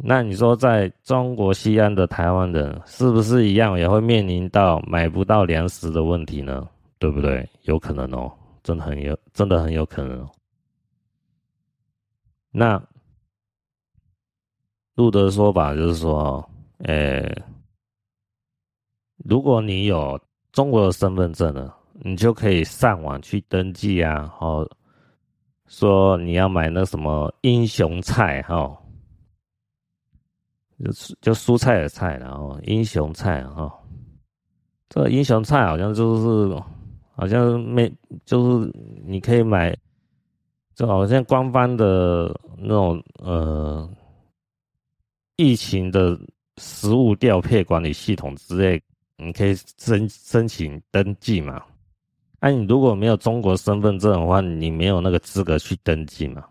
那你说，在中国西安的台湾人是不是一样也会面临到买不到粮食的问题呢？对不对？有可能哦，真的很有，真的很有可能哦。那路德说法就是说，诶，如果你有中国的身份证呢，你就可以上网去登记啊，哦说你要买那什么英雄菜哈。就就蔬菜的菜，然后英雄菜哈，这英雄菜好像就是好像没就是你可以买，就好像官方的那种呃疫情的食物调配管理系统之类，你可以申申请登记嘛。那、你如果没有中国身份证的话，你没有那个资格去登记嘛。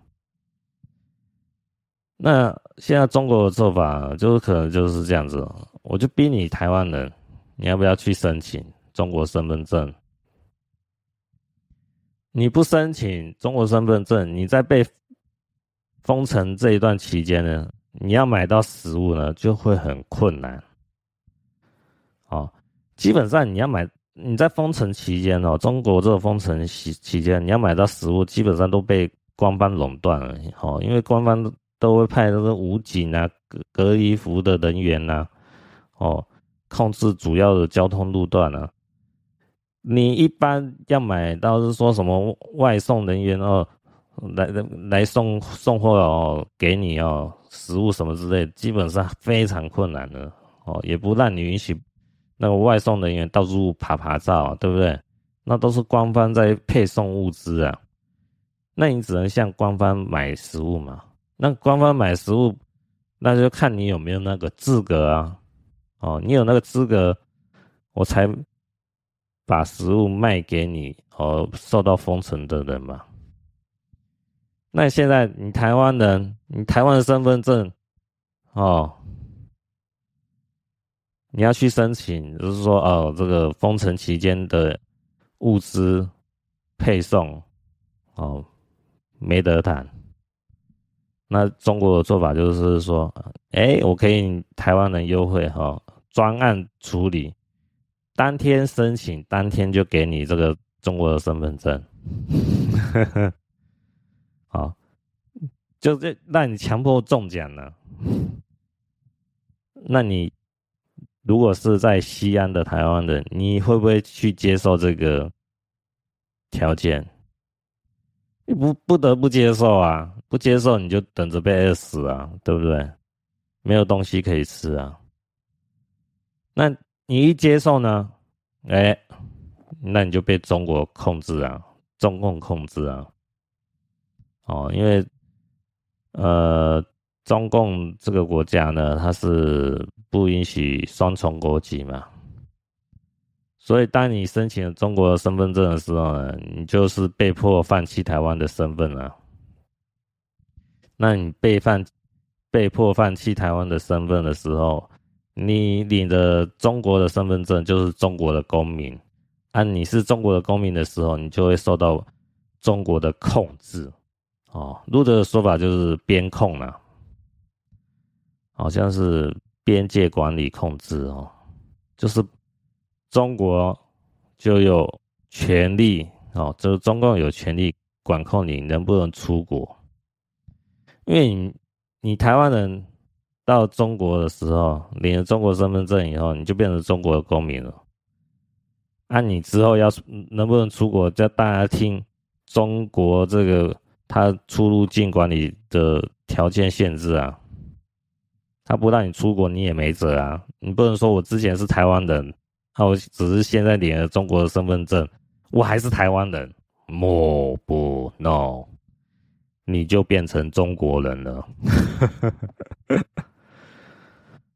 那现在中国的做法就是可能就是这样子，我就逼你台湾人，你要不要去申请中国身份证？你不申请中国身份证，你在被封城这一段期间呢，你要买到食物呢就会很困难。哦，基本上你要买，你在封城期间哦，中国这个封城期期间，你要买到食物，基本上都被官方垄断了。哦，因为官方。都会派那个武警啊、隔隔离服的人员呐、啊，哦，控制主要的交通路段啊。你一般要买到是说什么外送人员哦，来来来送送货哦，给你哦，食物什么之类，基本上非常困难的哦，也不让你允许那个外送人员到处趴趴走，对不对？那都是官方在配送物资啊。那你只能向官方买食物嘛。那官方买食物，那就看你有没有那个资格啊。哦，你有那个资格，我才把食物卖给你哦，受到封城的人嘛。那现在你台湾人，你台湾的身份证，哦，你要去申请，就是说哦，这个封城期间的物资配送，哦，没得谈。那中国的做法就是说，哎，我可以台湾人优惠哈。哦专案处理，当天申请，当天就给你这个中国的身份证。好，就这让你强迫中奖了。那你如果是在西安的台湾人，你会不会去接受这个条件？你不不得不接受啊！不接受你就等着被饿死啊，对不对？没有东西可以吃啊。那你一接受呢？哎，那你就被中国控制啊，中共控制啊。哦，因为呃，中共这个国家呢，它是不允许双重国籍嘛。所以，当你申请了中国的身份证的时候呢，你就是被迫放弃台湾的身份了。那你被放被迫放弃台湾的身份的时候，你领的中国的身份证就是中国的公民，啊，你是中国的公民的时候，你就会受到中国的控制，哦，路德的说法就是边控啊，好像是边界管理控制哦，就是中国就有权利哦，就是中共有权利管控你能不能出国，因为你你台湾人。到中国的时候，领了中国身份证以后，你就变成中国的公民了。按、啊、你之后要能不能出国，叫大家听中国这个他出入境管理的条件限制啊。他不让你出国，你也没辙啊。你不能说我之前是台湾人，啊，我只是现在领了中国的身份证，我还是台湾人。莫不 no，你就变成中国人了。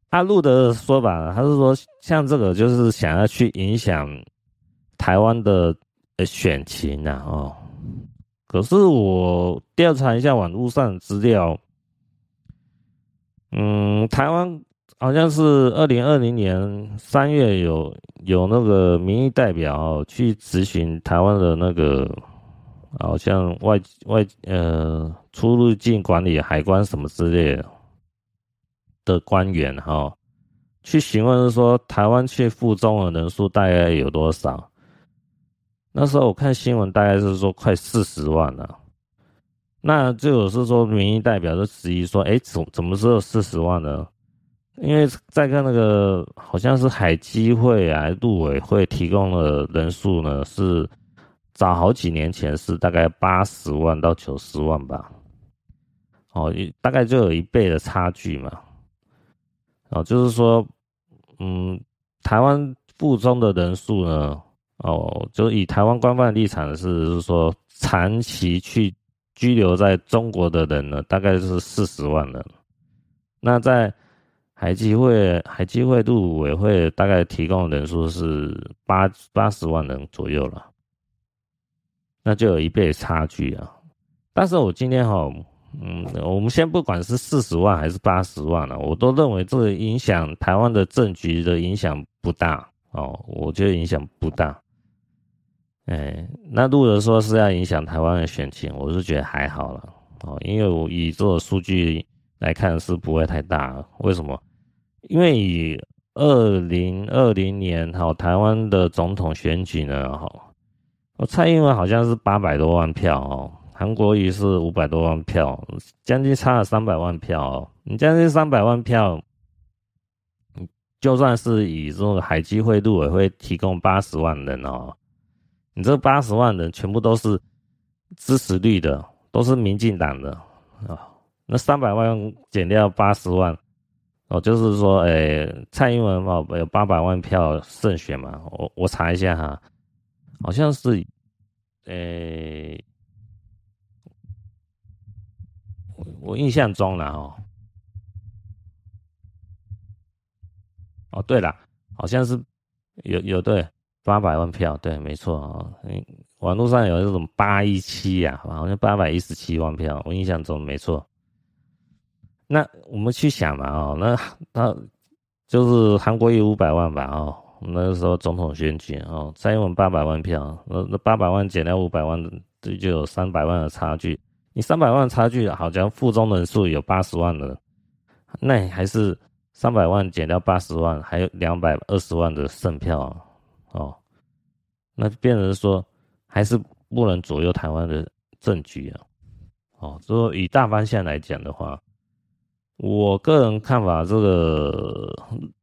阿路的说法，他是说，像这个就是想要去影响台湾的选情啊，哦。可是我调查一下网络上的资料，嗯，台湾好像是二零二零年三月有有那个民意代表去咨询台湾的那个，好像外外呃出入境管理海关什么之类的。官员哈，去询问说台湾去附中的人数大概有多少？那时候我看新闻，大概是说快四十万了。那就有是说民意代表就质疑说，哎，怎怎么只有四十万呢？因为再看那个好像是海基会啊、陆委会提供的人数呢，是早好几年前是大概八十万到九十万吧。哦，大概就有一倍的差距嘛。哦，就是说，嗯，台湾附中的人数呢，哦，就以台湾官方的立场是，就是说，长期去居留在中国的人呢，大概是四十万人。那在海基会、海基会陆委会大概提供人数是八八十万人左右了，那就有一倍差距啊。但是我今天哈。嗯，我们先不管是四十万还是八十万了，我都认为这个影响台湾的政局的影响不大哦，我觉得影响不大。哎，那如果说是要影响台湾的选情，我是觉得还好了哦，因为我以这个数据来看是不会太大。为什么？因为以二零二零年哈台湾的总统选举呢，哈，我蔡英文好像是八百多万票哦。韩国瑜是五百多万票，将近差了三百万票哦。你将近三百万票，就算是以这种海基会、陆委会提供八十万人哦，你这八十万人全部都是支持率的，都是民进党的啊。那三百万减掉八十万哦，就是说，诶，蔡英文哦有八百万票胜选嘛？我我查一下哈，好像是，诶。我印象中了哦。哦，对了，好像是有有对八百万票，对，没错啊。嗯，网络上有这种八一七呀，好像八百一十七万票，我印象中没错。那我们去想嘛，哦，那那就是韩国有五百万吧，哦，那个时候总统选举哦，蔡英文八百万票，那那八百万减掉五百万，这就有三百万的差距。你三百万差距，好像附中人数有八十万的，那还是。三百万减掉八十万，还有两百二十万的剩票，哦，那变成说还是不能左右台湾的政局啊，哦，所以以大方向来讲的话，我个人看法，这个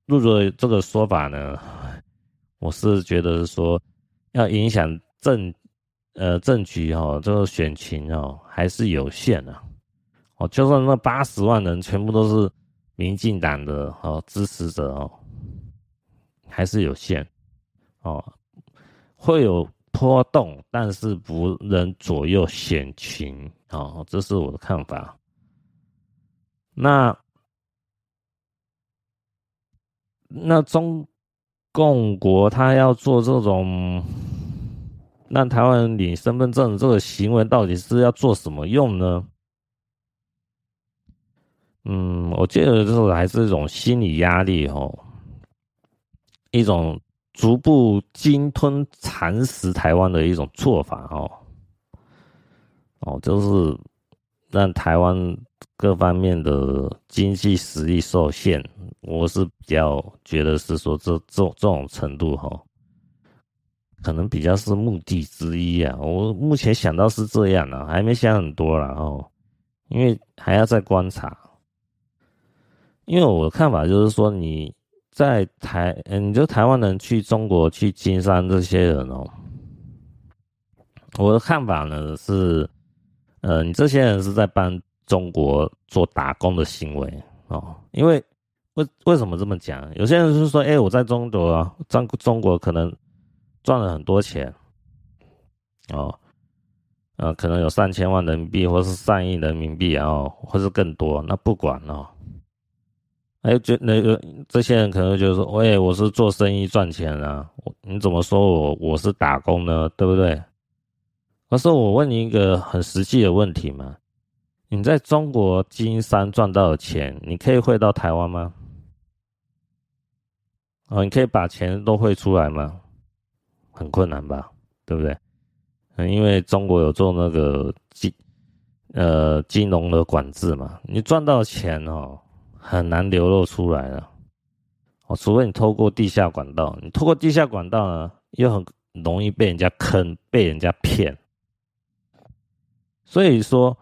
入了这个说法呢，我是觉得说要影响政呃政局哈，这个选情哦还是有限的，哦，就算那八十万人全部都是。民进党的哦支持者哦，还是有限。哦，会有波动，但是不能左右险情哦，这是我的看法。那那中共国他要做这种让台湾人领身份证这个行为，到底是要做什么用呢？嗯，我觉得就是还是一种心理压力哦，一种逐步鲸吞蚕食台湾的一种做法哦，哦，就是让台湾各方面的经济实力受限，我是比较觉得是说这这这种程度哈，可能比较是目的之一啊。我目前想到是这样啊，还没想很多了哦，因为还要再观察。因为我的看法就是说，你在台，嗯，你就台湾人去中国去经商这些人哦，我的看法呢是，呃，你这些人是在帮中国做打工的行为哦。因为为为什么这么讲？有些人是说，哎，我在中国，中中国可能赚了很多钱，哦，呃，可能有三千万人民币，或是上亿人民币，然后或是更多，那不管哦。哎，就那个这些人可能就是说，喂，我是做生意赚钱啊，你怎么说我我是打工呢？对不对？可是我问你一个很实际的问题嘛，你在中国经商赚到的钱，你可以汇到台湾吗？哦，你可以把钱都汇出来吗？很困难吧，对不对？嗯，因为中国有做那个金呃金融的管制嘛，你赚到钱哦。很难流露出来了，哦，除非你透过地下管道，你透过地下管道呢，又很容易被人家坑，被人家骗。所以说，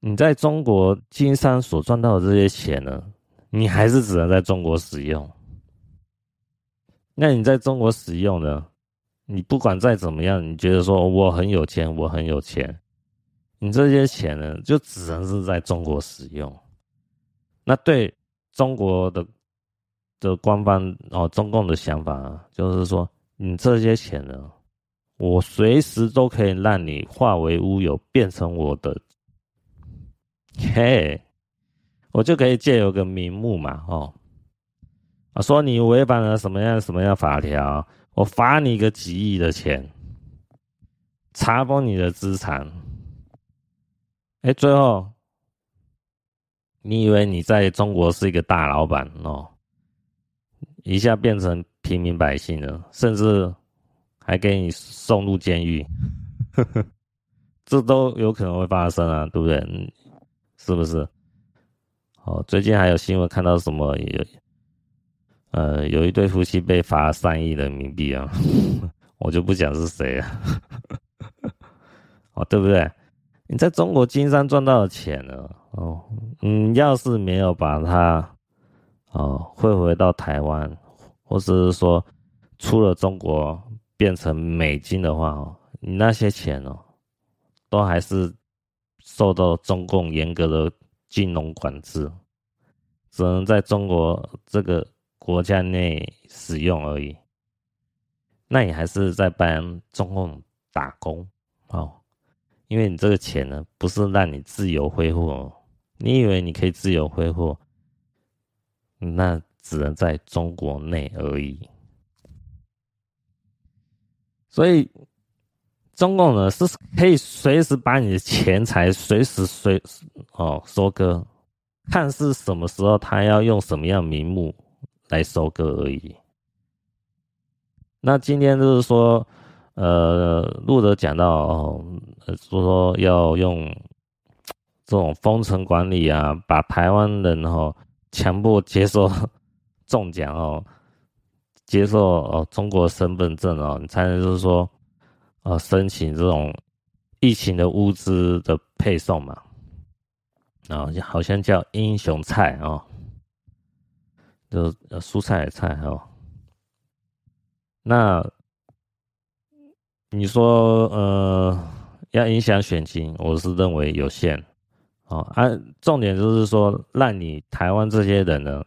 你在中国经商所赚到的这些钱呢，你还是只能在中国使用。那你在中国使用呢，你不管再怎么样，你觉得说我很有钱，我很有钱，你这些钱呢，就只能是在中国使用。那对中国的的官方哦，中共的想法啊就是说，你这些钱呢，我随时都可以让你化为乌有，变成我的，嘿，我就可以借有个名目嘛，哦，啊，说你违反了什么样什么样法条，我罚你个几亿的钱，查封你的资产，哎，最后。你以为你在中国是一个大老板哦，一下变成平民百姓了，甚至还给你送入监狱，这都有可能会发生啊，对不对？是不是？哦，最近还有新闻看到什么有，呃，有一对夫妻被罚三亿人民币啊，我就不讲是谁了，哦，对不对？你在中国经商赚到的钱呢？哦，嗯，要是没有把它哦汇回到台湾，或者是说出了中国变成美金的话哦，你那些钱哦，都还是受到中共严格的金融管制，只能在中国这个国家内使用而已。那你还是在帮中共打工哦，因为你这个钱呢，不是让你自由挥霍。哦你以为你可以自由挥霍？那只能在中国内而已。所以，中共呢是可以随时把你的钱财随时随哦收割，看是什么时候他要用什么样名目来收割而已。那今天就是说，呃，路德讲到哦，说说要用这种封城管理啊，把台湾人哦强迫接受 中奖哦。接受哦，中国身份证哦，你才能就是说，呃，申请这种疫情的物资的配送嘛，啊，好像叫英雄菜哦，就蔬菜的菜哦。那你说呃，要影响选情，我是认为有限哦。啊，重点就是说，让你台湾这些人呢，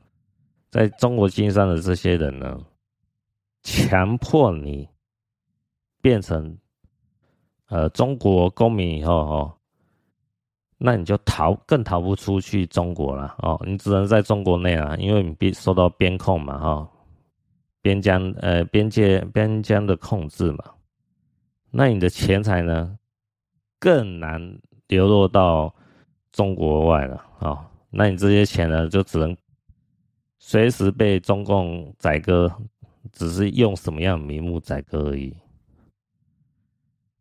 在中国经商的这些人呢。强迫你变成呃中国公民以后哦，那你就逃更逃不出去中国了哦，你只能在中国内啊，因为你必受到边控嘛哈，边疆呃边界边疆的控制嘛，那你的钱财呢更难流落到中国外了啊，那你这些钱呢就只能随时被中共宰割。只是用什么样的名目宰割而已。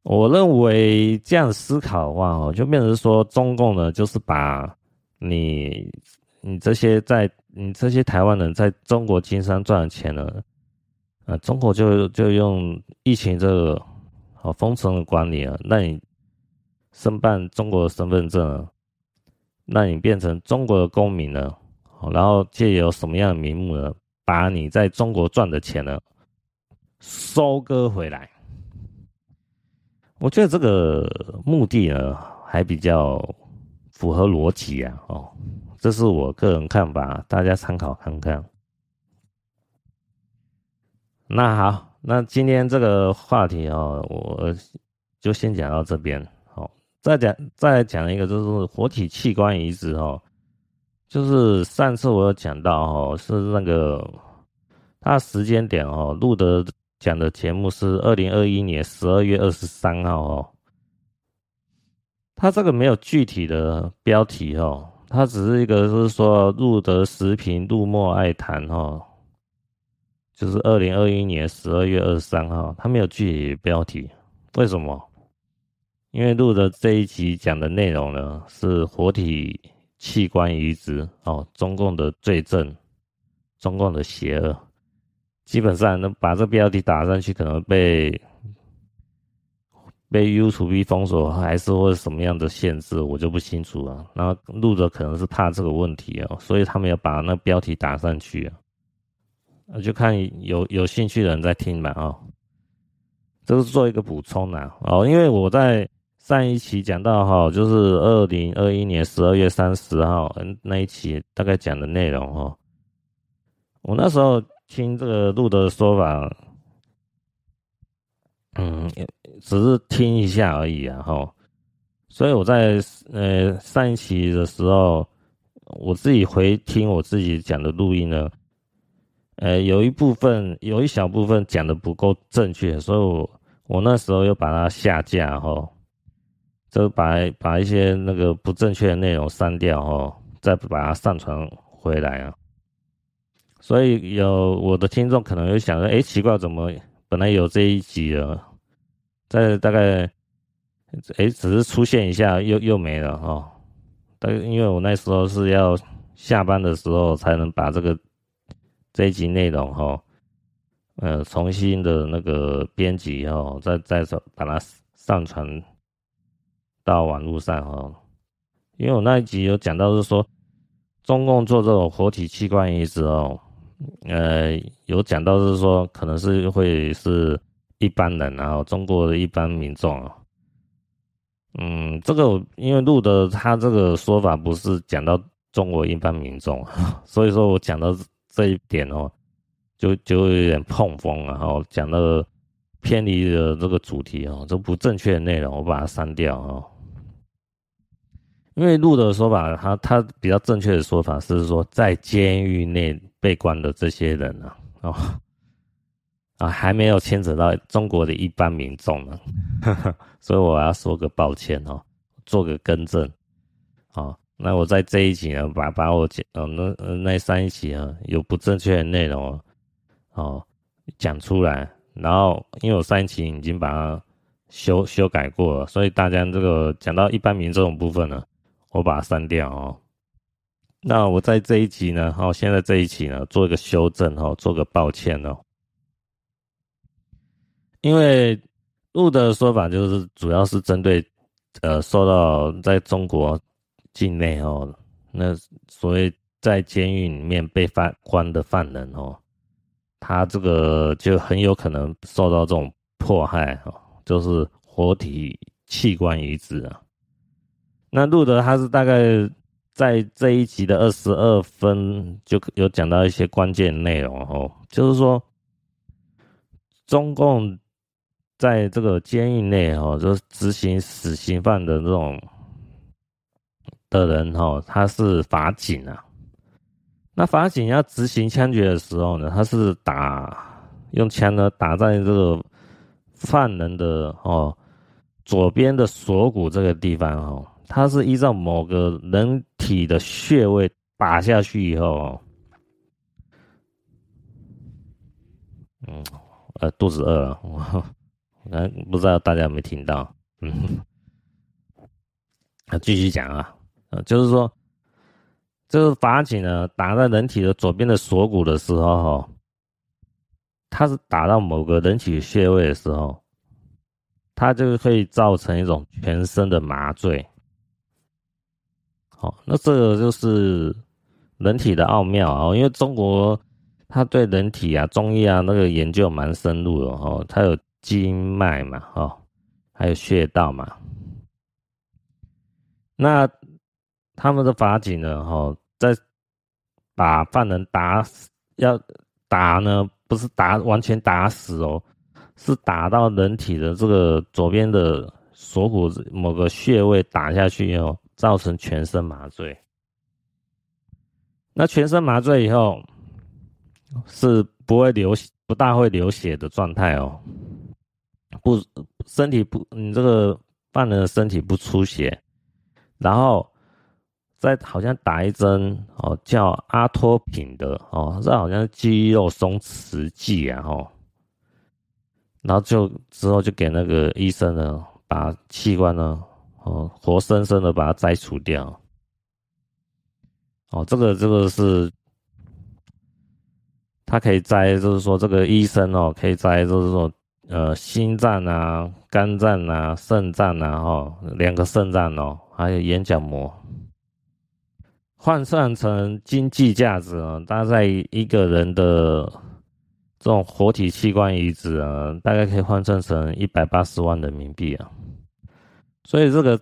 我认为这样思考的话，哦，就变成说，中共呢，就是把你、你这些在你这些台湾人在中国经商赚的钱呢，呃，中国就就用疫情这个哦封城的管理啊，那你申办中国的身份证啊，那你变成中国的公民呢，然后借由什么样的名目呢？把你在中国赚的钱呢收割回来，我觉得这个目的呢还比较符合逻辑啊！哦，这是我个人看法，大家参考看看。那好，那今天这个话题哦，我就先讲到这边。再讲再讲一个，就是活体器官移植哦。就是上次我有讲到哦，是那个他时间点哦，录的讲的节目是二零二一年十二月二十三号哦。他这个没有具体的标题哦，他只是一个是说路德时评入墨爱谈哦，就是二零二一年十二月二十三号，他没有具体标题，为什么？因为录的这一集讲的内容呢是活体。器官移植哦，中共的罪证，中共的邪恶，基本上能把这标题打上去，可能被被 YouTube 封锁，还是或者什么样的限制，我就不清楚了。然后录的可能是怕这个问题哦，所以他们要把那标题打上去啊，就看有有兴趣的人在听吧啊。这是做一个补充呐哦，因为我在。上一期讲到哈，就是二零二一年十二月三十号，那一期大概讲的内容哈，我那时候听这个录的说法，嗯，只是听一下而已啊哈，所以我在呃上一期的时候，我自己回听我自己讲的录音呢，呃，有一部分有一小部分讲的不够正确，所以我我那时候又把它下架哈。就把把一些那个不正确的内容删掉哦，再把它上传回来啊。所以有我的听众可能会想说，哎，奇怪，怎么本来有这一集了，在大概，哎，只是出现一下又又没了哈。但因为我那时候是要下班的时候才能把这个这一集内容哈，呃，重新的那个编辑哈，再再把它上传。到网络上哈，因为我那一集有讲到是说，中共做这种活体器官移植哦，呃，有讲到是说可能是会是一般人，然后中国的一般民众啊，嗯，这个因为录的他这个说法不是讲到中国一般民众，所以说我讲到这一点哦，就就有点碰风，然后讲到偏离了这个主题哦，这不正确的内容，我把它删掉哦。因为路德的说法，他他比较正确的说法是说，在监狱内被关的这些人呢，哦，啊，还没有牵扯到中国的一般民众呢，所以我要说个抱歉哦，做个更正，哦，那我在这一集呢，把把我讲，呃，那那三一集啊有不正确的内容哦讲出来，然后因为我上一集已经把它修修改过了，所以大家这个讲到一般民众的部分呢。我把它删掉哦。那我在这一集呢，好，现在这一集呢，做一个修正哦，做个抱歉哦。因为路的说法就是主要是针对呃，受到在中国境内哦，那所谓在监狱里面被犯关的犯人哦，他这个就很有可能受到这种迫害哦，就是活体器官移植啊。那路德他是大概在这一集的二十二分就有讲到一些关键内容哦，就是说中共在这个监狱内哦，就是执行死刑犯的这种的人哦，他是法警啊。那法警要执行枪决的时候呢，他是打用枪呢打在这个犯人的哦左边的锁骨这个地方哦。它是依照某个人体的穴位打下去以后，嗯，呃，肚子饿了，我，不知道大家有没有听到？嗯，啊，继续讲啊，呃，就是说，这个法警呢，打在人体的左边的锁骨的时候，哈，它是打到某个人体穴位的时候，它就会造成一种全身的麻醉。好，那这个就是人体的奥妙啊，因为中国它对人体啊、中医啊那个研究蛮深入的哦，它有经脉嘛，哦，还有穴道嘛。那他们的法警呢，哦，在把犯人打死，要打呢，不是打完全打死哦，是打到人体的这个左边的锁骨某个穴位打下去哦。造成全身麻醉，那全身麻醉以后是不会流，不大会流血的状态哦。不，身体不，你这个犯人的身体不出血，然后再好像打一针哦，叫阿托品的哦，这好像是肌肉松弛剂啊，哦，然后就之后就给那个医生呢，把器官呢。哦，活生生的把它摘除掉。哦，这个这个是，他可以摘，就是说这个医生哦，可以摘，就是说呃，心脏啊、肝脏啊、肾脏啊，哈，两个肾脏哦，还有眼角膜，换算成经济价值啊，大概一个人的这种活体器官移植啊，大概可以换算成一百八十万人民币啊。所以这个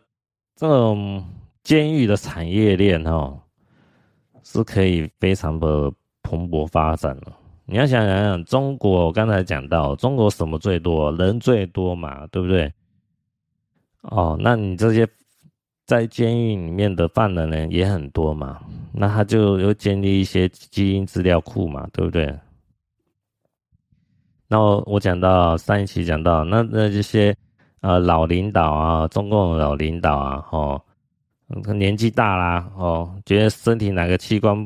这种监狱的产业链哦，是可以非常的蓬勃发展的。你要想想想，中国我刚才讲到，中国什么最多？人最多嘛，对不对？哦，那你这些在监狱里面的犯人呢，也很多嘛，那他就有建立一些基因资料库嘛，对不对？那我我讲到上一期讲到，那那这些。呃，老领导啊，中共老领导啊，哦，年纪大啦，哦，觉得身体哪个器官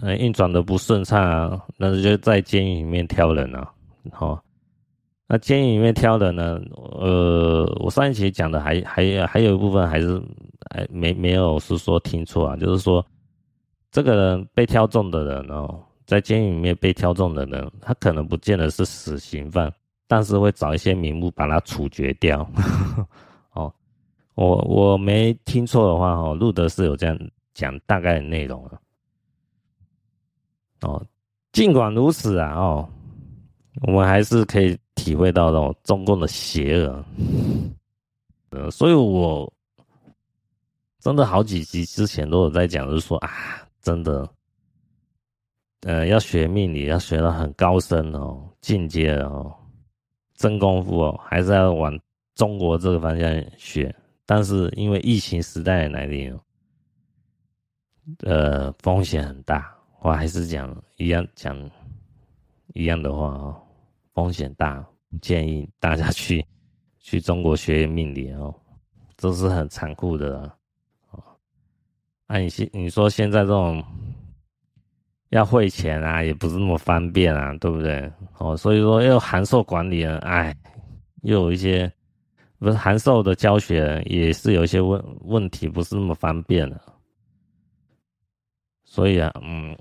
呃运转的不顺畅啊，那就在监狱里面挑人啊，哦，那监狱里面挑人呢，呃，我上一期讲的还还还有一部分还是还没没有是说听错啊，就是说这个人被挑中的人哦，在监狱里面被挑中的人，他可能不见得是死刑犯。但是会找一些名目把它处决掉，哦，我我没听错的话，哦，路德是有这样讲大概的内容了，哦，尽管如此啊，哦，我们还是可以体会到这种中共的邪恶，呃，所以我真的好几集之前都有在讲，就是说啊，真的，呃，要学命理要学到很高深哦，进阶哦。真功夫哦，还是要往中国这个方向学。但是因为疫情时代来临，呃，风险很大。我还是讲一样讲一样的话哦，风险大，建议大家去 去中国学命理哦，这是很残酷的哦。啊，你现你说现在这种要汇钱啊，也不是那么方便啊，对不对？哦，所以说要函授管理人，哎，又有一些。不是函授的教学也是有一些问问题，不是那么方便的，所以啊，嗯，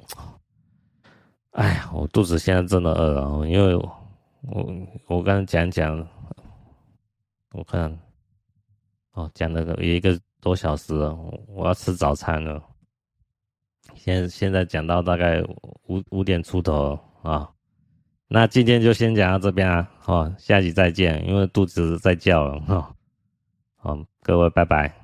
哎呀，我肚子现在真的饿了，因为我我，我刚才讲讲，我看哦，讲了个一个多小时了，我要吃早餐了。现现在讲到大概五五点出头啊。那今天就先讲到这边啊，好，下集再见，因为肚子在叫了，哈，好，各位拜拜。